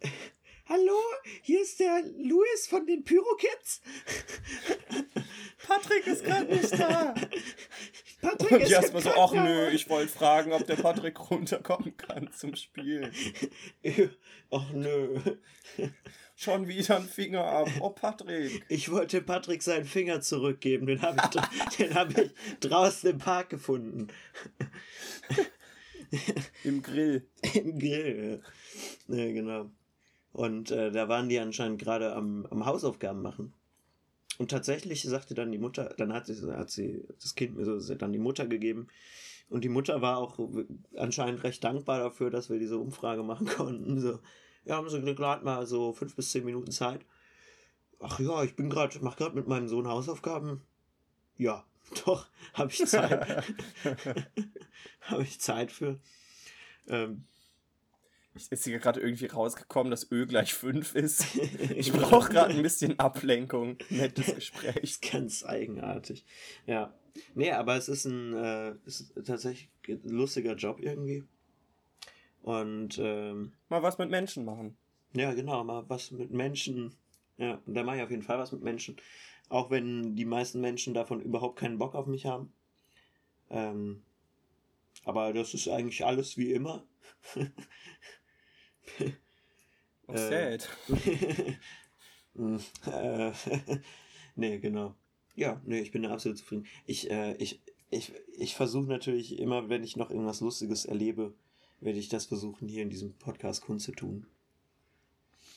Hallo, hier ist der Louis von den Pyro-Kids. Patrick ist gerade nicht da. Patrick Und ist im so, ach nö, Krankenhaus." ich wollte fragen, ob der Patrick runterkommen kann zum Spielen. Ach nö. Schon wieder ein Finger ab. Oh, Patrick. Ich wollte Patrick seinen Finger zurückgeben. Den habe ich, den hab ich draußen im Park gefunden. Im Grill. Im Grill. Ja, genau. Und äh, da waren die anscheinend gerade am, am Hausaufgaben machen. Und tatsächlich sagte dann die Mutter, dann hat sie, hat sie das Kind mir so dann die Mutter gegeben. Und die Mutter war auch anscheinend recht dankbar dafür, dass wir diese Umfrage machen konnten. So, ja, haben sie gerade mal so fünf bis zehn Minuten Zeit. Ach ja, ich bin gerade, mach gerade mit meinem Sohn Hausaufgaben. Ja, doch, habe ich Zeit. habe ich Zeit für. Ähm, Ist hier gerade irgendwie rausgekommen, dass Ö gleich 5 ist? Ich brauche gerade ein bisschen Ablenkung. Nettes Gespräch. ist ganz eigenartig. Ja. Nee, aber es ist ein äh, ist tatsächlich ein lustiger Job irgendwie. Und ähm, Mal was mit Menschen machen. ja, genau, mal was mit Menschen. Ja, und da mache ich auf jeden Fall was mit Menschen. Auch wenn die meisten Menschen davon überhaupt keinen Bock auf mich haben. Ähm, aber das ist eigentlich alles wie immer. Oh, Äh. sad. Äh, nee, genau. Ja, nee, ich bin da absolut zufrieden. Ich, äh, ich, ich, ich versuche natürlich immer, wenn ich noch irgendwas Lustiges erlebe, werde ich das versuchen, hier in diesem Podcast kundzutun.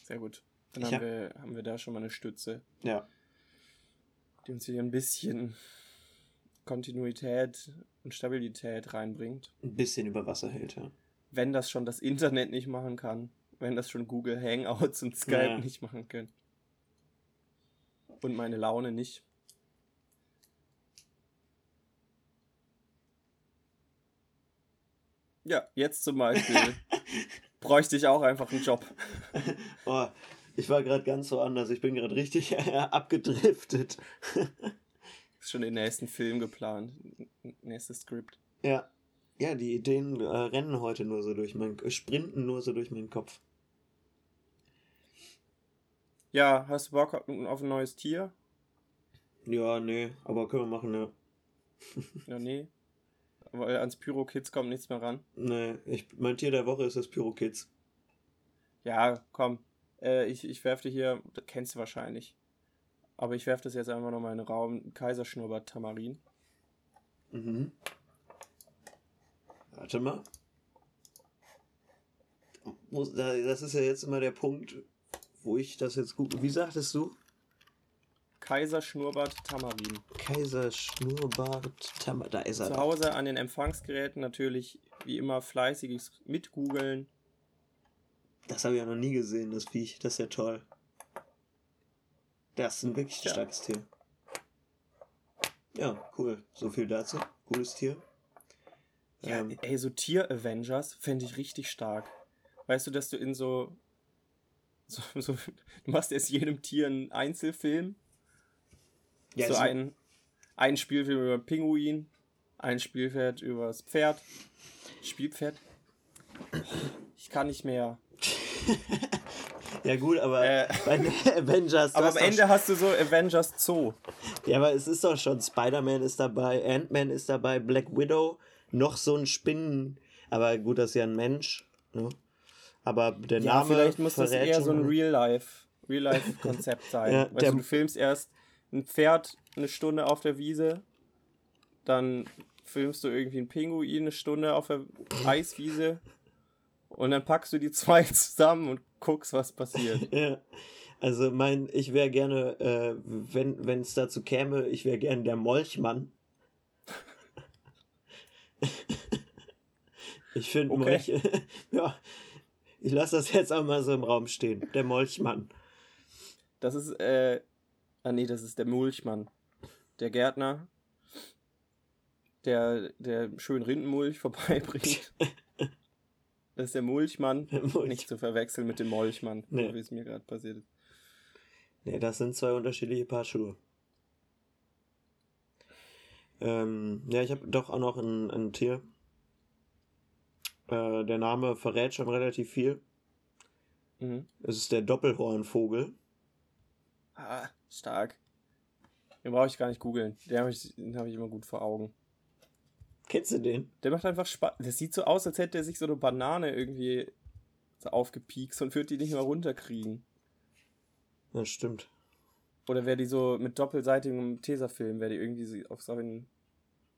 Sehr gut. Dann haben, hab, wir, haben wir da schon mal eine Stütze. Ja. Die uns hier ein bisschen Kontinuität und Stabilität reinbringt. Ein bisschen über Wasser hält, ja. Wenn das schon das Internet nicht machen kann. Wenn das schon Google Hangouts und Skype ja. nicht machen können. Und meine Laune nicht. Ja, jetzt zum Beispiel bräuchte ich auch einfach einen Job. oh, ich war gerade ganz so anders. Ich bin gerade richtig abgedriftet. Ist schon den nächsten Film geplant. Nächstes Skript. Ja. Ja, die Ideen äh, rennen heute nur so durch mein äh, sprinten nur so durch meinen Kopf. Ja, hast du Bock auf ein neues Tier? Ja, nee, aber können wir machen, ja. ja, nee. Weil ans Pyro-Kids kommt nichts mehr ran. Nee, ich, mein Tier der Woche ist das Pyro-Kids. Ja, komm. Äh, ich, ich werfe dir hier, das kennst du wahrscheinlich. Aber ich werfe das jetzt einfach nochmal in den Raum. Kaiserschnurrbart Tamarin. Mhm. Warte mal. Das ist ja jetzt immer der Punkt, wo ich das jetzt gut. Wie sagtest du? Kaiserschnurrbart Tamarin. Kaiserschnurrbart Tamarin. Da ist er. Zu Hause an den Empfangsgeräten natürlich wie immer fleißiges mitgoogeln. Das habe ich ja noch nie gesehen, das Viech. Das ist ja toll. Das ist ein wirklich ja. starkes Tier. Ja, cool. So viel dazu. Cooles Tier. Ja, ähm, ey, so Tier-Avengers fände ich richtig stark. Weißt du, dass du in so, so, so. Du machst erst jedem Tier einen Einzelfilm ja, so ein, ein Spielfilm über Pinguin, ein Spielpferd über das Pferd. Spielpferd. Ich kann nicht mehr. ja gut, aber äh, bei Avengers. Aber am Ende hast du so Avengers Zoo. Ja, aber es ist doch schon Spider-Man ist dabei, Ant-Man ist dabei, Black Widow, noch so ein Spinnen. Aber gut, das ist ja ein Mensch. Ne? Aber der ja, Name. Vielleicht muss das eher so ein Real-Life, Real-Life-Konzept sein. ja, weißt du, du filmst erst ein Pferd eine Stunde auf der Wiese, dann filmst du irgendwie einen Pinguin eine Stunde auf der Eiswiese und dann packst du die zwei zusammen und guckst, was passiert. ja. Also mein, ich wäre gerne, äh, wenn es dazu käme, ich wäre gerne der Molchmann. ich finde okay. Molche, ja, ich lasse das jetzt auch mal so im Raum stehen. Der Molchmann. Das ist, äh, Ah nee, das ist der Mulchmann. Der Gärtner, der, der schön Rindenmulch vorbeibringt. das ist der Mulchmann. Der Mulch. Nicht zu verwechseln mit dem Molchmann, nee. wie es mir gerade passiert ist. Nee, das sind zwei unterschiedliche Paar Schuhe. Ähm, ja, ich habe doch auch noch ein, ein Tier. Äh, der Name verrät schon relativ viel. Mhm. Es ist der Doppelhornvogel. Ah, stark. Den brauche ich gar nicht googeln. Den habe ich, hab ich immer gut vor Augen. Kennst du den? Der macht einfach Spaß. Das sieht so aus, als hätte er sich so eine Banane irgendwie so aufgepiekst und würde die nicht mehr runterkriegen. Das stimmt. Oder wäre die so mit doppelseitigem Tesafilm, wäre die irgendwie auf so einen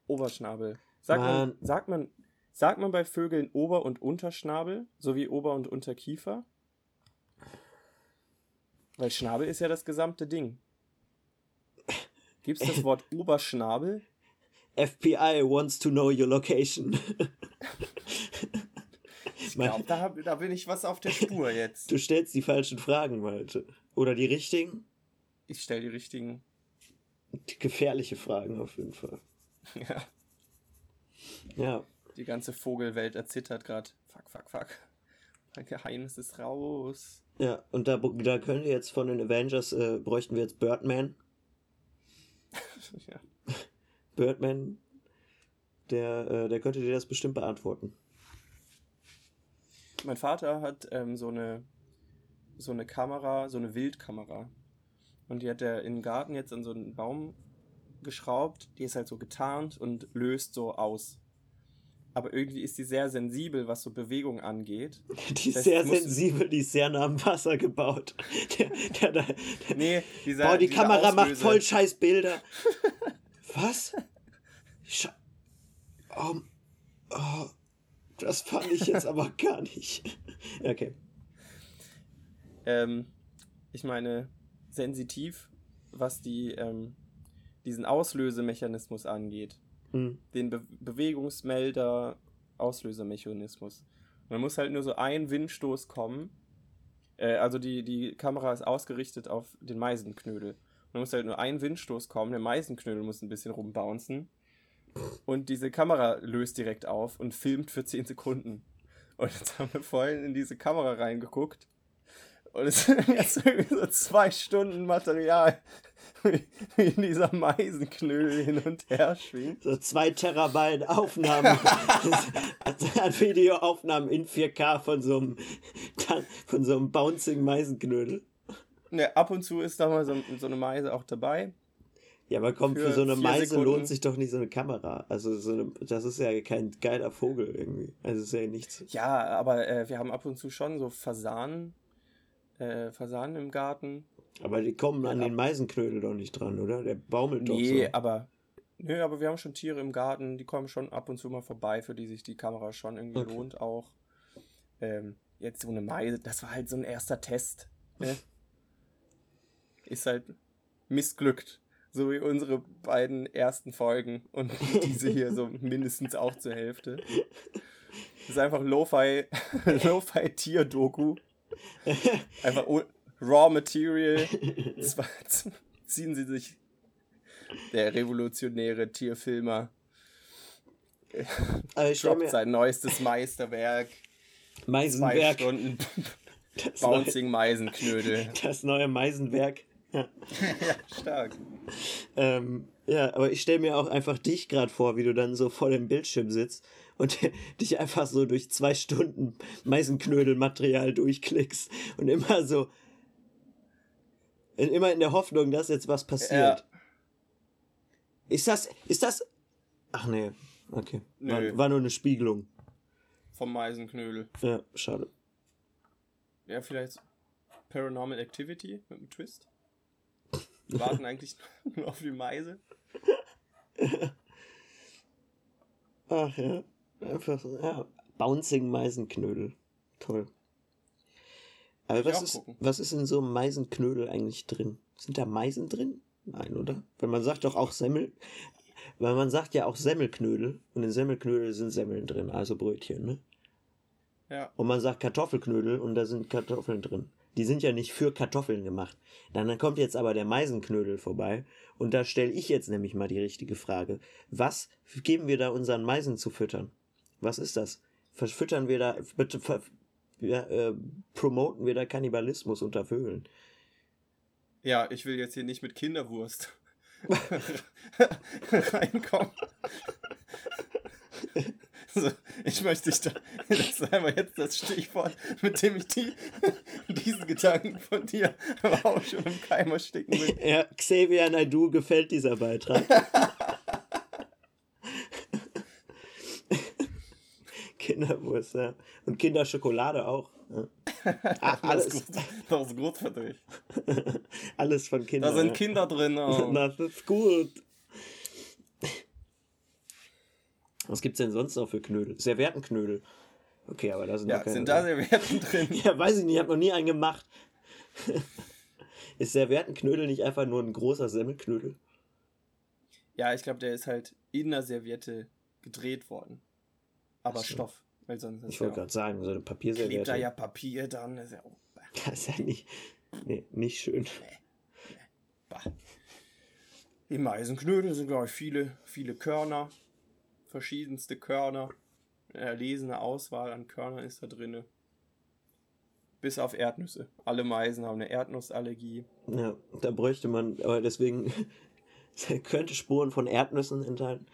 Oberschnabel. Sagt man, man, sagt man, sagt man bei Vögeln Ober- und Unterschnabel, sowie Ober- und Unterkiefer? Weil Schnabel ist ja das gesamte Ding. Gibt es das Wort Oberschnabel? FBI wants to know your location. ich glaube, da, da bin ich was auf der Spur jetzt. Du stellst die falschen Fragen, Malte. Oder die richtigen? Ich stelle die richtigen. Die gefährliche Fragen auf jeden Fall. Ja. Ja. Die ganze Vogelwelt erzittert gerade. Fuck, fuck, fuck. Mein Geheimnis ist raus. Ja, und da, da können wir jetzt von den Avengers, äh, bräuchten wir jetzt Birdman. ja. Birdman, der, äh, der könnte dir das bestimmt beantworten. Mein Vater hat ähm, so eine so eine Kamera, so eine Wildkamera. Und die hat er in den Garten jetzt an so einen Baum geschraubt. Die ist halt so getarnt und löst so aus. Aber irgendwie ist die sehr sensibel, was so Bewegung angeht. Die ist sehr sensibel, die ist sehr nah am Wasser gebaut. Der, der, der, nee, dieser, Boah, die Kamera Auslöse. macht voll scheiß Bilder. was? Sche oh, oh, das fand ich jetzt aber gar nicht. Okay. Ähm, ich meine, sensitiv, was die, ähm, diesen Auslösemechanismus angeht. Mhm. Den Be Bewegungsmelder Auslösemechanismus. Man muss halt nur so ein Windstoß kommen. Äh, also die, die Kamera ist ausgerichtet auf den Meisenknödel. Man muss halt nur ein Windstoß kommen, der Meisenknödel muss ein bisschen rumbouncen. Und diese Kamera löst direkt auf und filmt für 10 Sekunden. Und jetzt haben wir vorhin in diese Kamera reingeguckt. Und es sind jetzt irgendwie so zwei Stunden Material, wie dieser Meisenknödel hin und her schwingt. So zwei Terabyte Aufnahmen, an Videoaufnahmen in 4K von so einem, von so einem bouncing Meisenknödel. Ne, ab und zu ist da mal so, so eine Meise auch dabei. Ja, aber komm, für, für so eine Meise Sekunden. lohnt sich doch nicht so eine Kamera. Also so eine, das ist ja kein geiler Vogel irgendwie. Also ist ja nichts. Ja, aber äh, wir haben ab und zu schon so Fasanen, äh, Fasanen im Garten. Aber die kommen an den Meisenknödel doch nicht dran, oder? Der baumelt nee, doch so. Nee, aber Nö, aber wir haben schon Tiere im Garten, die kommen schon ab und zu mal vorbei, für die sich die Kamera schon irgendwie okay. lohnt auch. Ähm, jetzt so eine Meise, das war halt so ein erster Test. Ne? Ist halt missglückt. So wie unsere beiden ersten Folgen und diese hier so mindestens auch zur Hälfte. Das ist einfach Lo-Fi, Lo-Fi Tier-Doku. Einfach Raw Material. ziehen sie sich der revolutionäre Tierfilmer droppt sein neuestes Meisterwerk. Meisenwerk. Zwei Stunden Bouncing Meisenknödel. Das neue Meisenwerk. Ja, ja stark. Ähm, ja, aber ich stelle mir auch einfach dich gerade vor, wie du dann so vor dem Bildschirm sitzt und dich einfach so durch zwei Stunden Meisenknödelmaterial durchklickst und immer so, immer in der Hoffnung, dass jetzt was passiert. Ja. Ist das, ist das, ach nee, okay, war, war nur eine Spiegelung. Vom Meisenknödel. Ja, schade. Ja, vielleicht Paranormal Activity mit einem Twist. Wir warten eigentlich nur auf die Meise. Ach ja. Einfach ja. Bouncing Meisenknödel. Toll. Aber was ist, was ist in so einem Meisenknödel eigentlich drin? Sind da Meisen drin? Nein, oder? Weil man sagt doch auch Semmel. Weil man sagt ja auch Semmelknödel. Und in Semmelknödel sind Semmeln drin, also Brötchen, ne? Ja. Und man sagt Kartoffelknödel und da sind Kartoffeln drin. Die sind ja nicht für Kartoffeln gemacht. Dann kommt jetzt aber der Meisenknödel vorbei. Und da stelle ich jetzt nämlich mal die richtige Frage. Was geben wir da unseren Meisen zu füttern? Was ist das? Verfüttern wir da, bitte, ver, ja, äh, promoten wir da Kannibalismus unter Vögeln? Ja, ich will jetzt hier nicht mit Kinderwurst reinkommen. Also, ich möchte dich da, das ist einmal jetzt das Stichwort, mit dem ich die, diesen Gedanken von dir auch schon im Keim ersticken will. Ja, Xavier Naidu gefällt dieser Beitrag. Kinderwurst, ja. Und Kinderschokolade auch. Ja. Ah, alles. Das ist, gut, das ist gut für dich. alles von Kindern. Da sind Kinder drin. Oh. Das ist gut. Was gibt's denn sonst noch für Knödel? Serviettenknödel. Okay, aber da sind ja, sind da Servietten drin? ja, weiß ich nicht, ich habe noch nie einen gemacht. ist Serviettenknödel nicht einfach nur ein großer Semmelknödel? Ja, ich glaube, der ist halt in der Serviette gedreht worden. Aber so. Stoff. Weil sonst ich wollte ja gerade sagen, so eine Papierserviette. Klebt da ja Papier. Das ist ja, auch, das ist ja nicht, nee, nicht schön. Nee. Nee. Im Eisenknödel sind, glaube ich, viele, viele Körner verschiedenste Körner. Eine erlesene Auswahl an Körnern ist da drin. Bis auf Erdnüsse. Alle Meisen haben eine Erdnussallergie. Ja, da bräuchte man, aber deswegen könnte Spuren von Erdnüssen enthalten.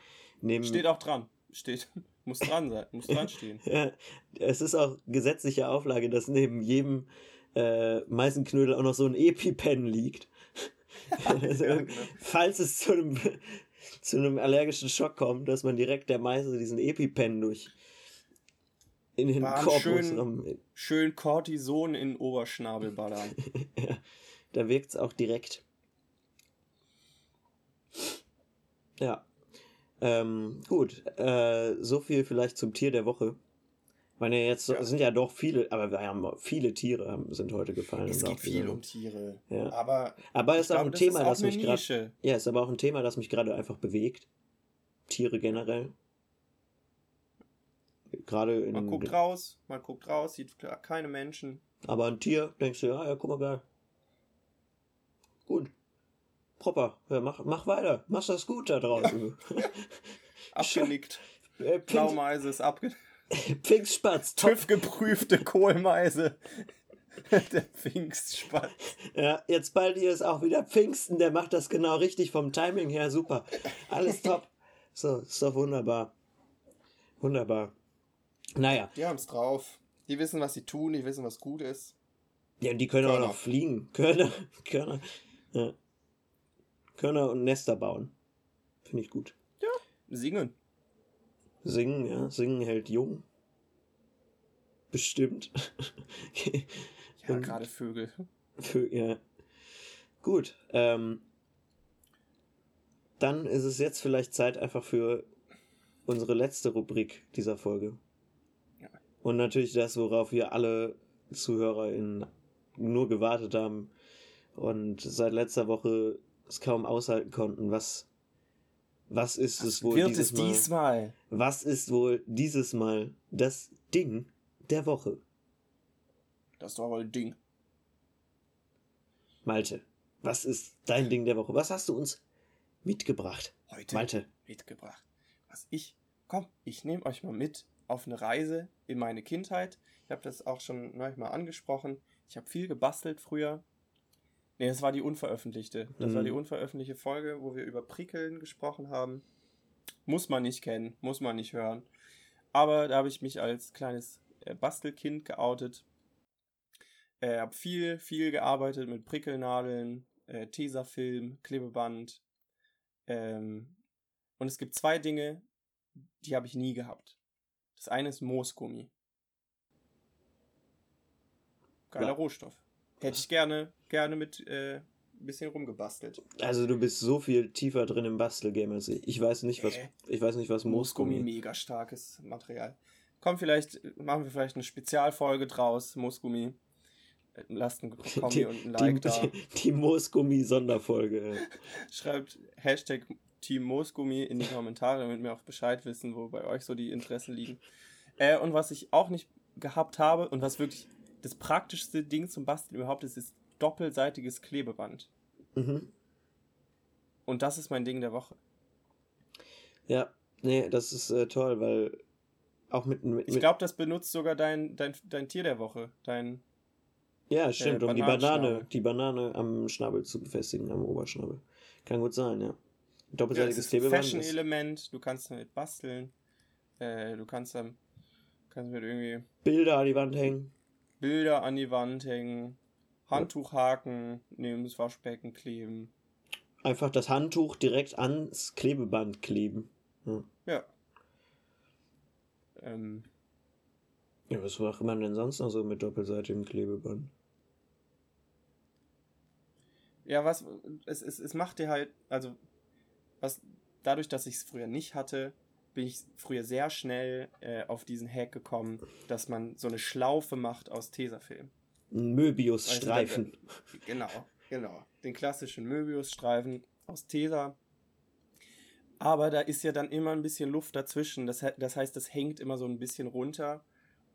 Neben Steht auch dran. Steht. Muss dran sein, muss dran stehen. ja, es ist auch gesetzliche Auflage, dass neben jedem äh, Meisenknödel auch noch so ein EpiPen liegt. also, ja, genau. Falls es zu einem zu einem allergischen Schock kommt, dass man direkt der Meise diesen EpiPen durch in den War Korpus. schön, schön Cortison in den Oberschnabel ballern. ja, da wirkt es auch direkt. Ja. Ähm, gut, äh, so viel vielleicht zum Tier der Woche. Ich meine, jetzt Ja. sind ja doch viele, aber wir haben viele Tiere haben, sind heute gefallen. es geht viel um Tiere. Ja. Aber Aber es ist auch ein Thema, auch das mich gerade. Ja, ist aber auch ein Thema, das mich gerade einfach bewegt. Tiere generell. Gerade in. Man guckt raus, man guckt raus, sieht keine Menschen. Aber ein Tier, denkst du, ja, ja, guck mal geil. Gut. Proper. Ja, mach, mach weiter. Mach das gut da draußen. Abgenickt. Äh, Blaumeise ist abge... Pfingstspatz. TÜV geprüfte Kohlmeise. Der Pfingstspatz. Ja, jetzt bald hier ist auch wieder Pfingsten. Der macht das genau richtig vom Timing her. Super. Alles top. So, ist doch wunderbar. Wunderbar. Naja. Die haben's drauf. Die wissen, was sie tun, die wissen, was gut ist. Ja, und die können auch Körner. noch fliegen. Körner. Körner. Ja. Körner und Nester bauen. Finde ich gut. Singen. Singen, ja. Singen hält jung. Bestimmt. Ja, gerade Vögel. Für, ja. Gut. Ähm, dann ist es jetzt vielleicht Zeit einfach für unsere letzte Rubrik dieser Folge. Ja. Und natürlich das, worauf wir alle ZuhörerInnen nur gewartet haben und seit letzter Woche es kaum aushalten konnten. Was, was ist es wohl Wird dieses es Mal? diesmal? Was ist wohl dieses Mal das Ding der Woche? Das doch wohl ein Ding. Malte, was ist dein Ding der Woche? Was hast du uns mitgebracht? Heute Malte, mitgebracht. Was ich. Komm, ich nehme euch mal mit auf eine Reise in meine Kindheit. Ich habe das auch schon neulich mal angesprochen. Ich habe viel gebastelt früher. Nee, das war die unveröffentlichte. Das Mhm. war die unveröffentlichte Folge, wo wir über Prickeln gesprochen haben. Muss man nicht kennen, muss man nicht hören. Aber da habe ich mich als kleines äh, Bastelkind geoutet. Äh, habe viel, viel gearbeitet mit Prickelnadeln, äh, Tesafilm, Klebeband. Ähm, und es gibt zwei Dinge, die habe ich nie gehabt. Das eine ist Moosgummi. Geiler Ja. Rohstoff. Hätte ich gerne, gerne mit äh, ein bisschen rumgebastelt. also du bist so viel tiefer drin im Bastelgame als ich. Ich weiß nicht, was, Äh. ich weiß nicht, was Moosgummi, Moosgummi mega starkes Material. Komm, vielleicht machen wir vielleicht eine Spezialfolge draus, Moosgummi. Lasst einen Kommi die, und ein Like da. die, die Moosgummi-Sonderfolge. Schreibt Hashtag Team Moosgummi in die Kommentare, damit wir auch Bescheid wissen, wo bei euch so die Interessen liegen. Äh, und was ich auch nicht gehabt habe und was wirklich das praktischste Ding zum Basteln überhaupt ist, ist doppelseitiges Klebeband. Mhm. Und das ist mein Ding der Woche. Ja, nee, das ist äh, toll, weil auch mit, mit, Ich glaube, das benutzt sogar dein, dein, dein Tier der Woche. Dein, ja, stimmt, äh, um die Banane, die Banane am Schnabel zu befestigen, am Oberschnabel. Kann gut sein, ja. Ja, Doppelseitiges ein Klebeband. Fashion-Element, du kannst damit basteln. Äh, du kannst dann kannst mit irgendwie Bilder an die Wand hängen. Bilder an die Wand hängen, Handtuchhaken neben das Waschbecken kleben. Einfach das Handtuch direkt ans Klebeband kleben. Ja. Ja. Ähm, Ja, was macht man denn sonst noch so mit doppelseitigem Klebeband? ja, was, es, es, es macht dir halt, also, was, dadurch, dass ich es früher nicht hatte, bin ich früher sehr schnell äh, auf diesen Hack gekommen, dass man so eine Schlaufe macht aus Tesafilm. Möbius-Streifen. Genau, genau. Den klassischen Möbiusstreifen aus Tesa. Aber da ist ja dann immer ein bisschen Luft dazwischen. Das, das heißt, das hängt immer so ein bisschen runter.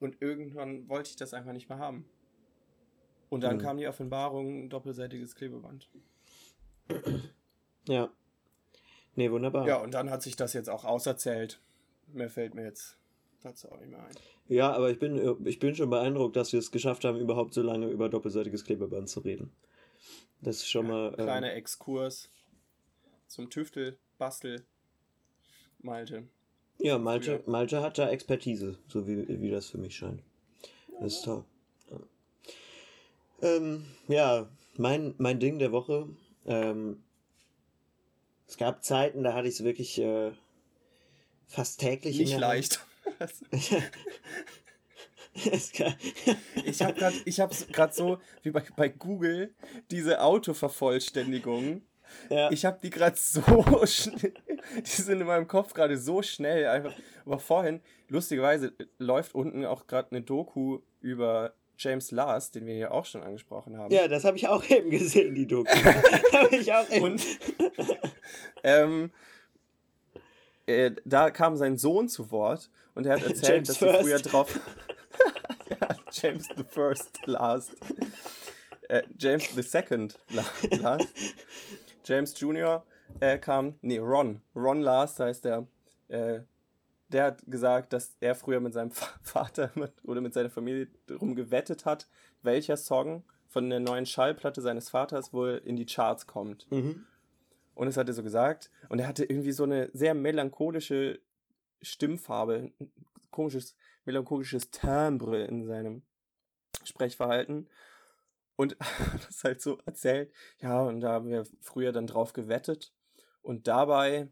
Und irgendwann wollte ich das einfach nicht mehr haben. Und dann Mhm. kam die Offenbarung, doppelseitiges Klebeband. Ja. Nee, wunderbar. Ja, und dann hat sich das jetzt auch auserzählt. Mehr fällt mir jetzt dazu auch mehr ein. Ja, aber ich bin, ich bin schon beeindruckt, dass wir es geschafft haben, überhaupt so lange über doppelseitiges Klebeband zu reden. Das ist schon mal. ähm, Kleiner Exkurs zum Tüftel, Bastel, Malte. ja, Malte. Malte hat da Expertise, so wie, wie das für mich scheint. Das ist toll. Ja, ähm, ja mein, mein Ding der Woche ähm, Es gab Zeiten, da hatte ich es wirklich äh, fast täglich. Nicht leicht. ich habe gerade ich habe gerade so wie bei, bei Google diese Autovervollständigung. Ja. Ich habe die gerade so schnell, die sind in meinem Kopf gerade so schnell einfach. Aber vorhin, lustigerweise, läuft unten auch gerade eine Doku über James Last, den wir hier auch schon angesprochen haben. Ja, das habe ich auch eben gesehen, die Doku. habe ich auch eben. Und, ähm, äh, da kam sein Sohn zu Wort und er hat erzählt, James dass sie früher drauf. ja, James the First Last. Äh, James the Second Last. James Jr. Äh, kam, nee, Ron. Ron Last heißt der. Äh, der hat gesagt, dass er früher mit seinem Vater mit, oder mit seiner Familie darum gewettet hat, welcher Song von der neuen Schallplatte seines Vaters wohl in die Charts kommt. Mhm. Und das hat er so gesagt. Und er hatte irgendwie so eine sehr melancholische Stimmfarbe, ein komisches, melancholisches Timbre in seinem Sprechverhalten. Und das halt so erzählt, ja, und da haben wir früher dann drauf gewettet. Und dabei,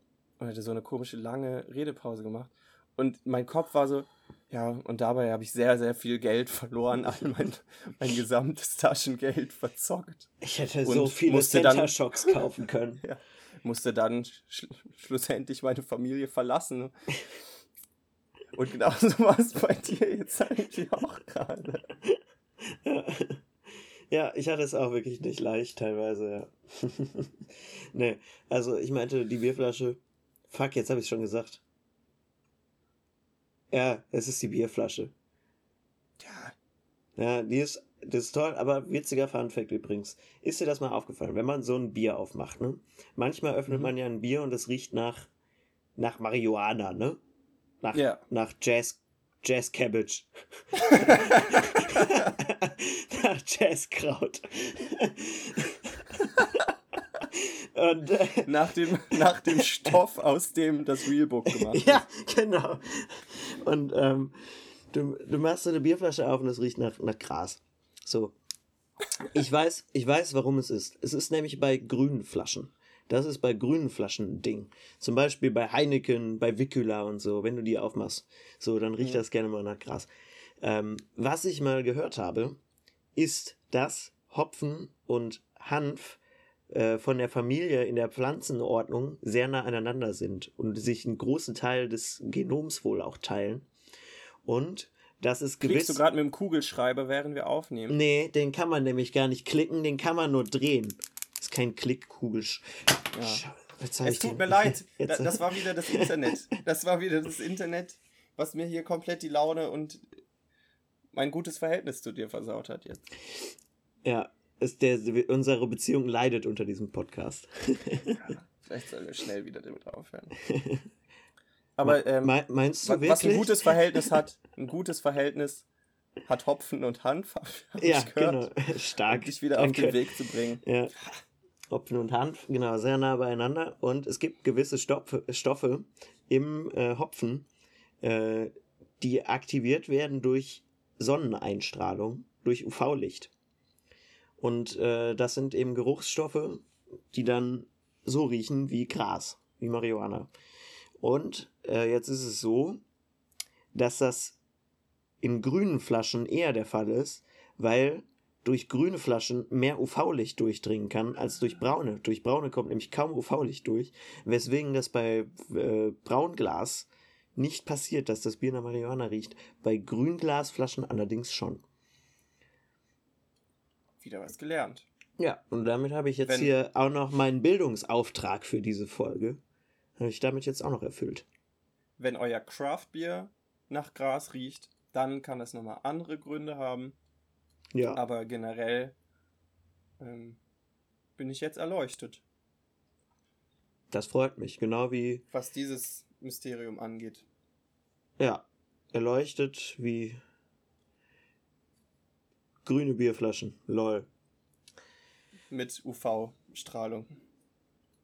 und er hatte so eine komische lange Redepause gemacht. Und mein Kopf war so, ja, und dabei habe ich sehr, sehr viel Geld verloren, all mein, mein gesamtes Taschengeld verzockt. Ich hätte so viele Center Shocks kaufen können. ja, musste dann sch schlussendlich meine Familie verlassen. Und genauso war es bei dir jetzt eigentlich auch gerade. Ja. ja, ich hatte es auch wirklich nicht leicht teilweise, ja. nee, also ich meinte, die Bierflasche, fuck, jetzt habe ich es schon gesagt. Ja, es ist die Bierflasche. Ja. Ja, die ist das ist toll, aber witziger Funfact übrigens. Ist dir das mal aufgefallen, wenn man so ein Bier aufmacht, ne? Manchmal öffnet mhm. man ja ein Bier und es riecht nach, nach Marihuana, ne? Nach, ja. nach Jazz, Jazz Cabbage. nach Jazzkraut. Und, äh, nach, dem, nach dem Stoff, aus dem das Realbook gemacht ist. Ja, genau. Und ähm, du, du machst so eine Bierflasche auf und es riecht nach, nach Gras. So. Ich weiß, ich weiß, warum es ist. Es ist nämlich bei grünen Flaschen. Das ist bei grünen Flaschen ein Ding. Zum Beispiel bei Heineken, bei Vicula und so, wenn du die aufmachst. So, dann riecht mhm. das gerne mal nach Gras. Ähm, was ich mal gehört habe, ist, dass Hopfen und Hanf äh, von der Familie in der Pflanzenordnung sehr nah aneinander sind und sich einen großen Teil des Genoms wohl auch teilen. Und das ist gewiss. Klickst du gerade mit dem Kugelschreiber, während wir aufnehmen? Nee, den kann man nämlich gar nicht klicken, den kann man nur drehen. Das ist kein Klick-Kugelschreiber. Ja. Es tut mir leid, Jetzt. das war wieder das Internet. Das war wieder das Internet, was mir hier komplett die Laune und mein gutes Verhältnis zu dir versaut hat jetzt. Ja, ist der, unsere Beziehung leidet unter diesem Podcast. ja, vielleicht sollen wir schnell wieder damit aufhören. Aber ähm, meinst du was, was ein gutes Verhältnis hat, ein gutes Verhältnis hat Hopfen und Hanf, ja, gehört, genau. Stark. Um dich wieder Danke. auf den Weg zu bringen. Ja. Hopfen und Hanf, genau, sehr nah beieinander. Und es gibt gewisse Stoffe, Stoffe im äh, Hopfen, äh, die aktiviert werden durch Sonneneinstrahlung, durch UV-Licht. Und äh, das sind eben Geruchsstoffe, die dann so riechen wie Gras, wie Marihuana. Und äh, jetzt ist es so, dass das in grünen Flaschen eher der Fall ist, weil durch grüne Flaschen mehr UV-Licht durchdringen kann als durch braune. Durch braune kommt nämlich kaum UV-Licht durch, weswegen das bei äh, Braunglas nicht passiert, dass das Bier nach Marihuana riecht. Bei Grünglasflaschen allerdings schon. Wieder was gelernt. Ja, und damit habe ich jetzt Wenn hier auch noch meinen Bildungsauftrag für diese Folge. Habe ich damit jetzt auch noch erfüllt. Wenn euer Craftbier nach Gras riecht, dann kann das nochmal andere Gründe haben. Ja. Aber generell ähm, bin ich jetzt erleuchtet. Das freut mich, genau wie. Was dieses Mysterium angeht. Ja, erleuchtet wie grüne Bierflaschen. Lol. Mit UV-Strahlung.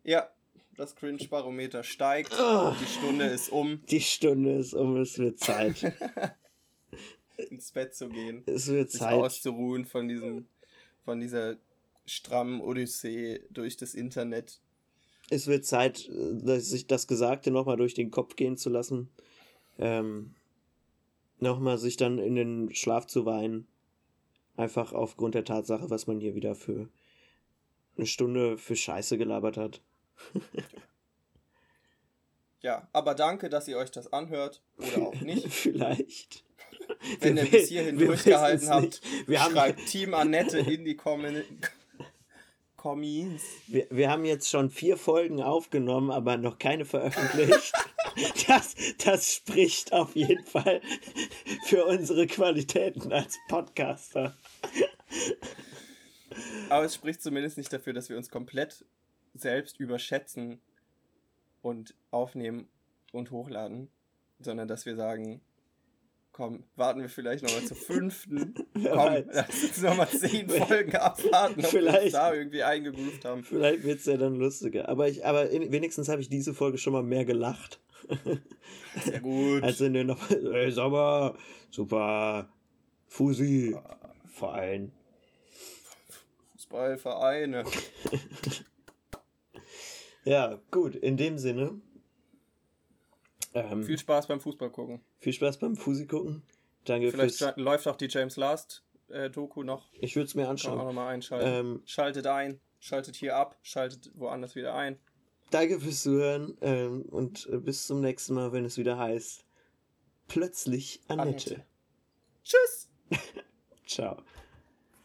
Ja, das Cringe-Barometer steigt. Oh, die Stunde ist um. Die Stunde ist um, es wird Zeit. Ins Bett zu gehen. Es wird sich Zeit. auszuruhen von diesem, von dieser strammen Odyssee durch das Internet. es wird Zeit, äh, sich das Gesagte nochmal durch den Kopf gehen zu lassen. Ähm, nochmal sich dann in den Schlaf zu weinen. Einfach aufgrund der Tatsache, was man hier wieder für eine Stunde für Scheiße gelabert hat. ja, aber danke, dass ihr euch das anhört. Oder auch nicht. Vielleicht. Wenn Wir ihr bis hierhin durchgehalten habt. Wir haben- schreibt Team Annette in die Kommen Kommis. Wir, wir haben jetzt schon vier Folgen aufgenommen, aber noch keine veröffentlicht. Das, das spricht auf jeden Fall für unsere Qualitäten als Podcaster. Aber es spricht zumindest nicht dafür, dass wir uns komplett selbst überschätzen und aufnehmen und hochladen, sondern dass wir sagen, komm, warten wir vielleicht nochmal zur fünften. Wer komm, weiß. lass uns nochmal zehn Folgen abwarten, ob wir uns Vielleicht. da irgendwie eingegroovt haben. Vielleicht wird es ja dann lustiger. Aber, ich, aber in, wenigstens habe ich diese Folge schon mal mehr gelacht. Sehr gut. Als in der noch. Ey, Sommer, super. Fusi. Verein. Fußballvereine. Ja, gut, in dem Sinne. Ähm, Viel Spaß beim Fußball gucken. viel Spaß beim Fusi gucken. Danke Vielleicht fürs. läuft auch die James Last äh, Doku noch. Ich würde es mir Kann man auch anschauen. nochmal einschalten. Ähm, Schaltet ein, schaltet hier ab, schaltet woanders wieder ein. danke fürs Zuhören ähm, und äh, bis zum nächsten Mal, wenn es wieder heißt. Plötzlich Annette. Annette. Tschüss! Ciao.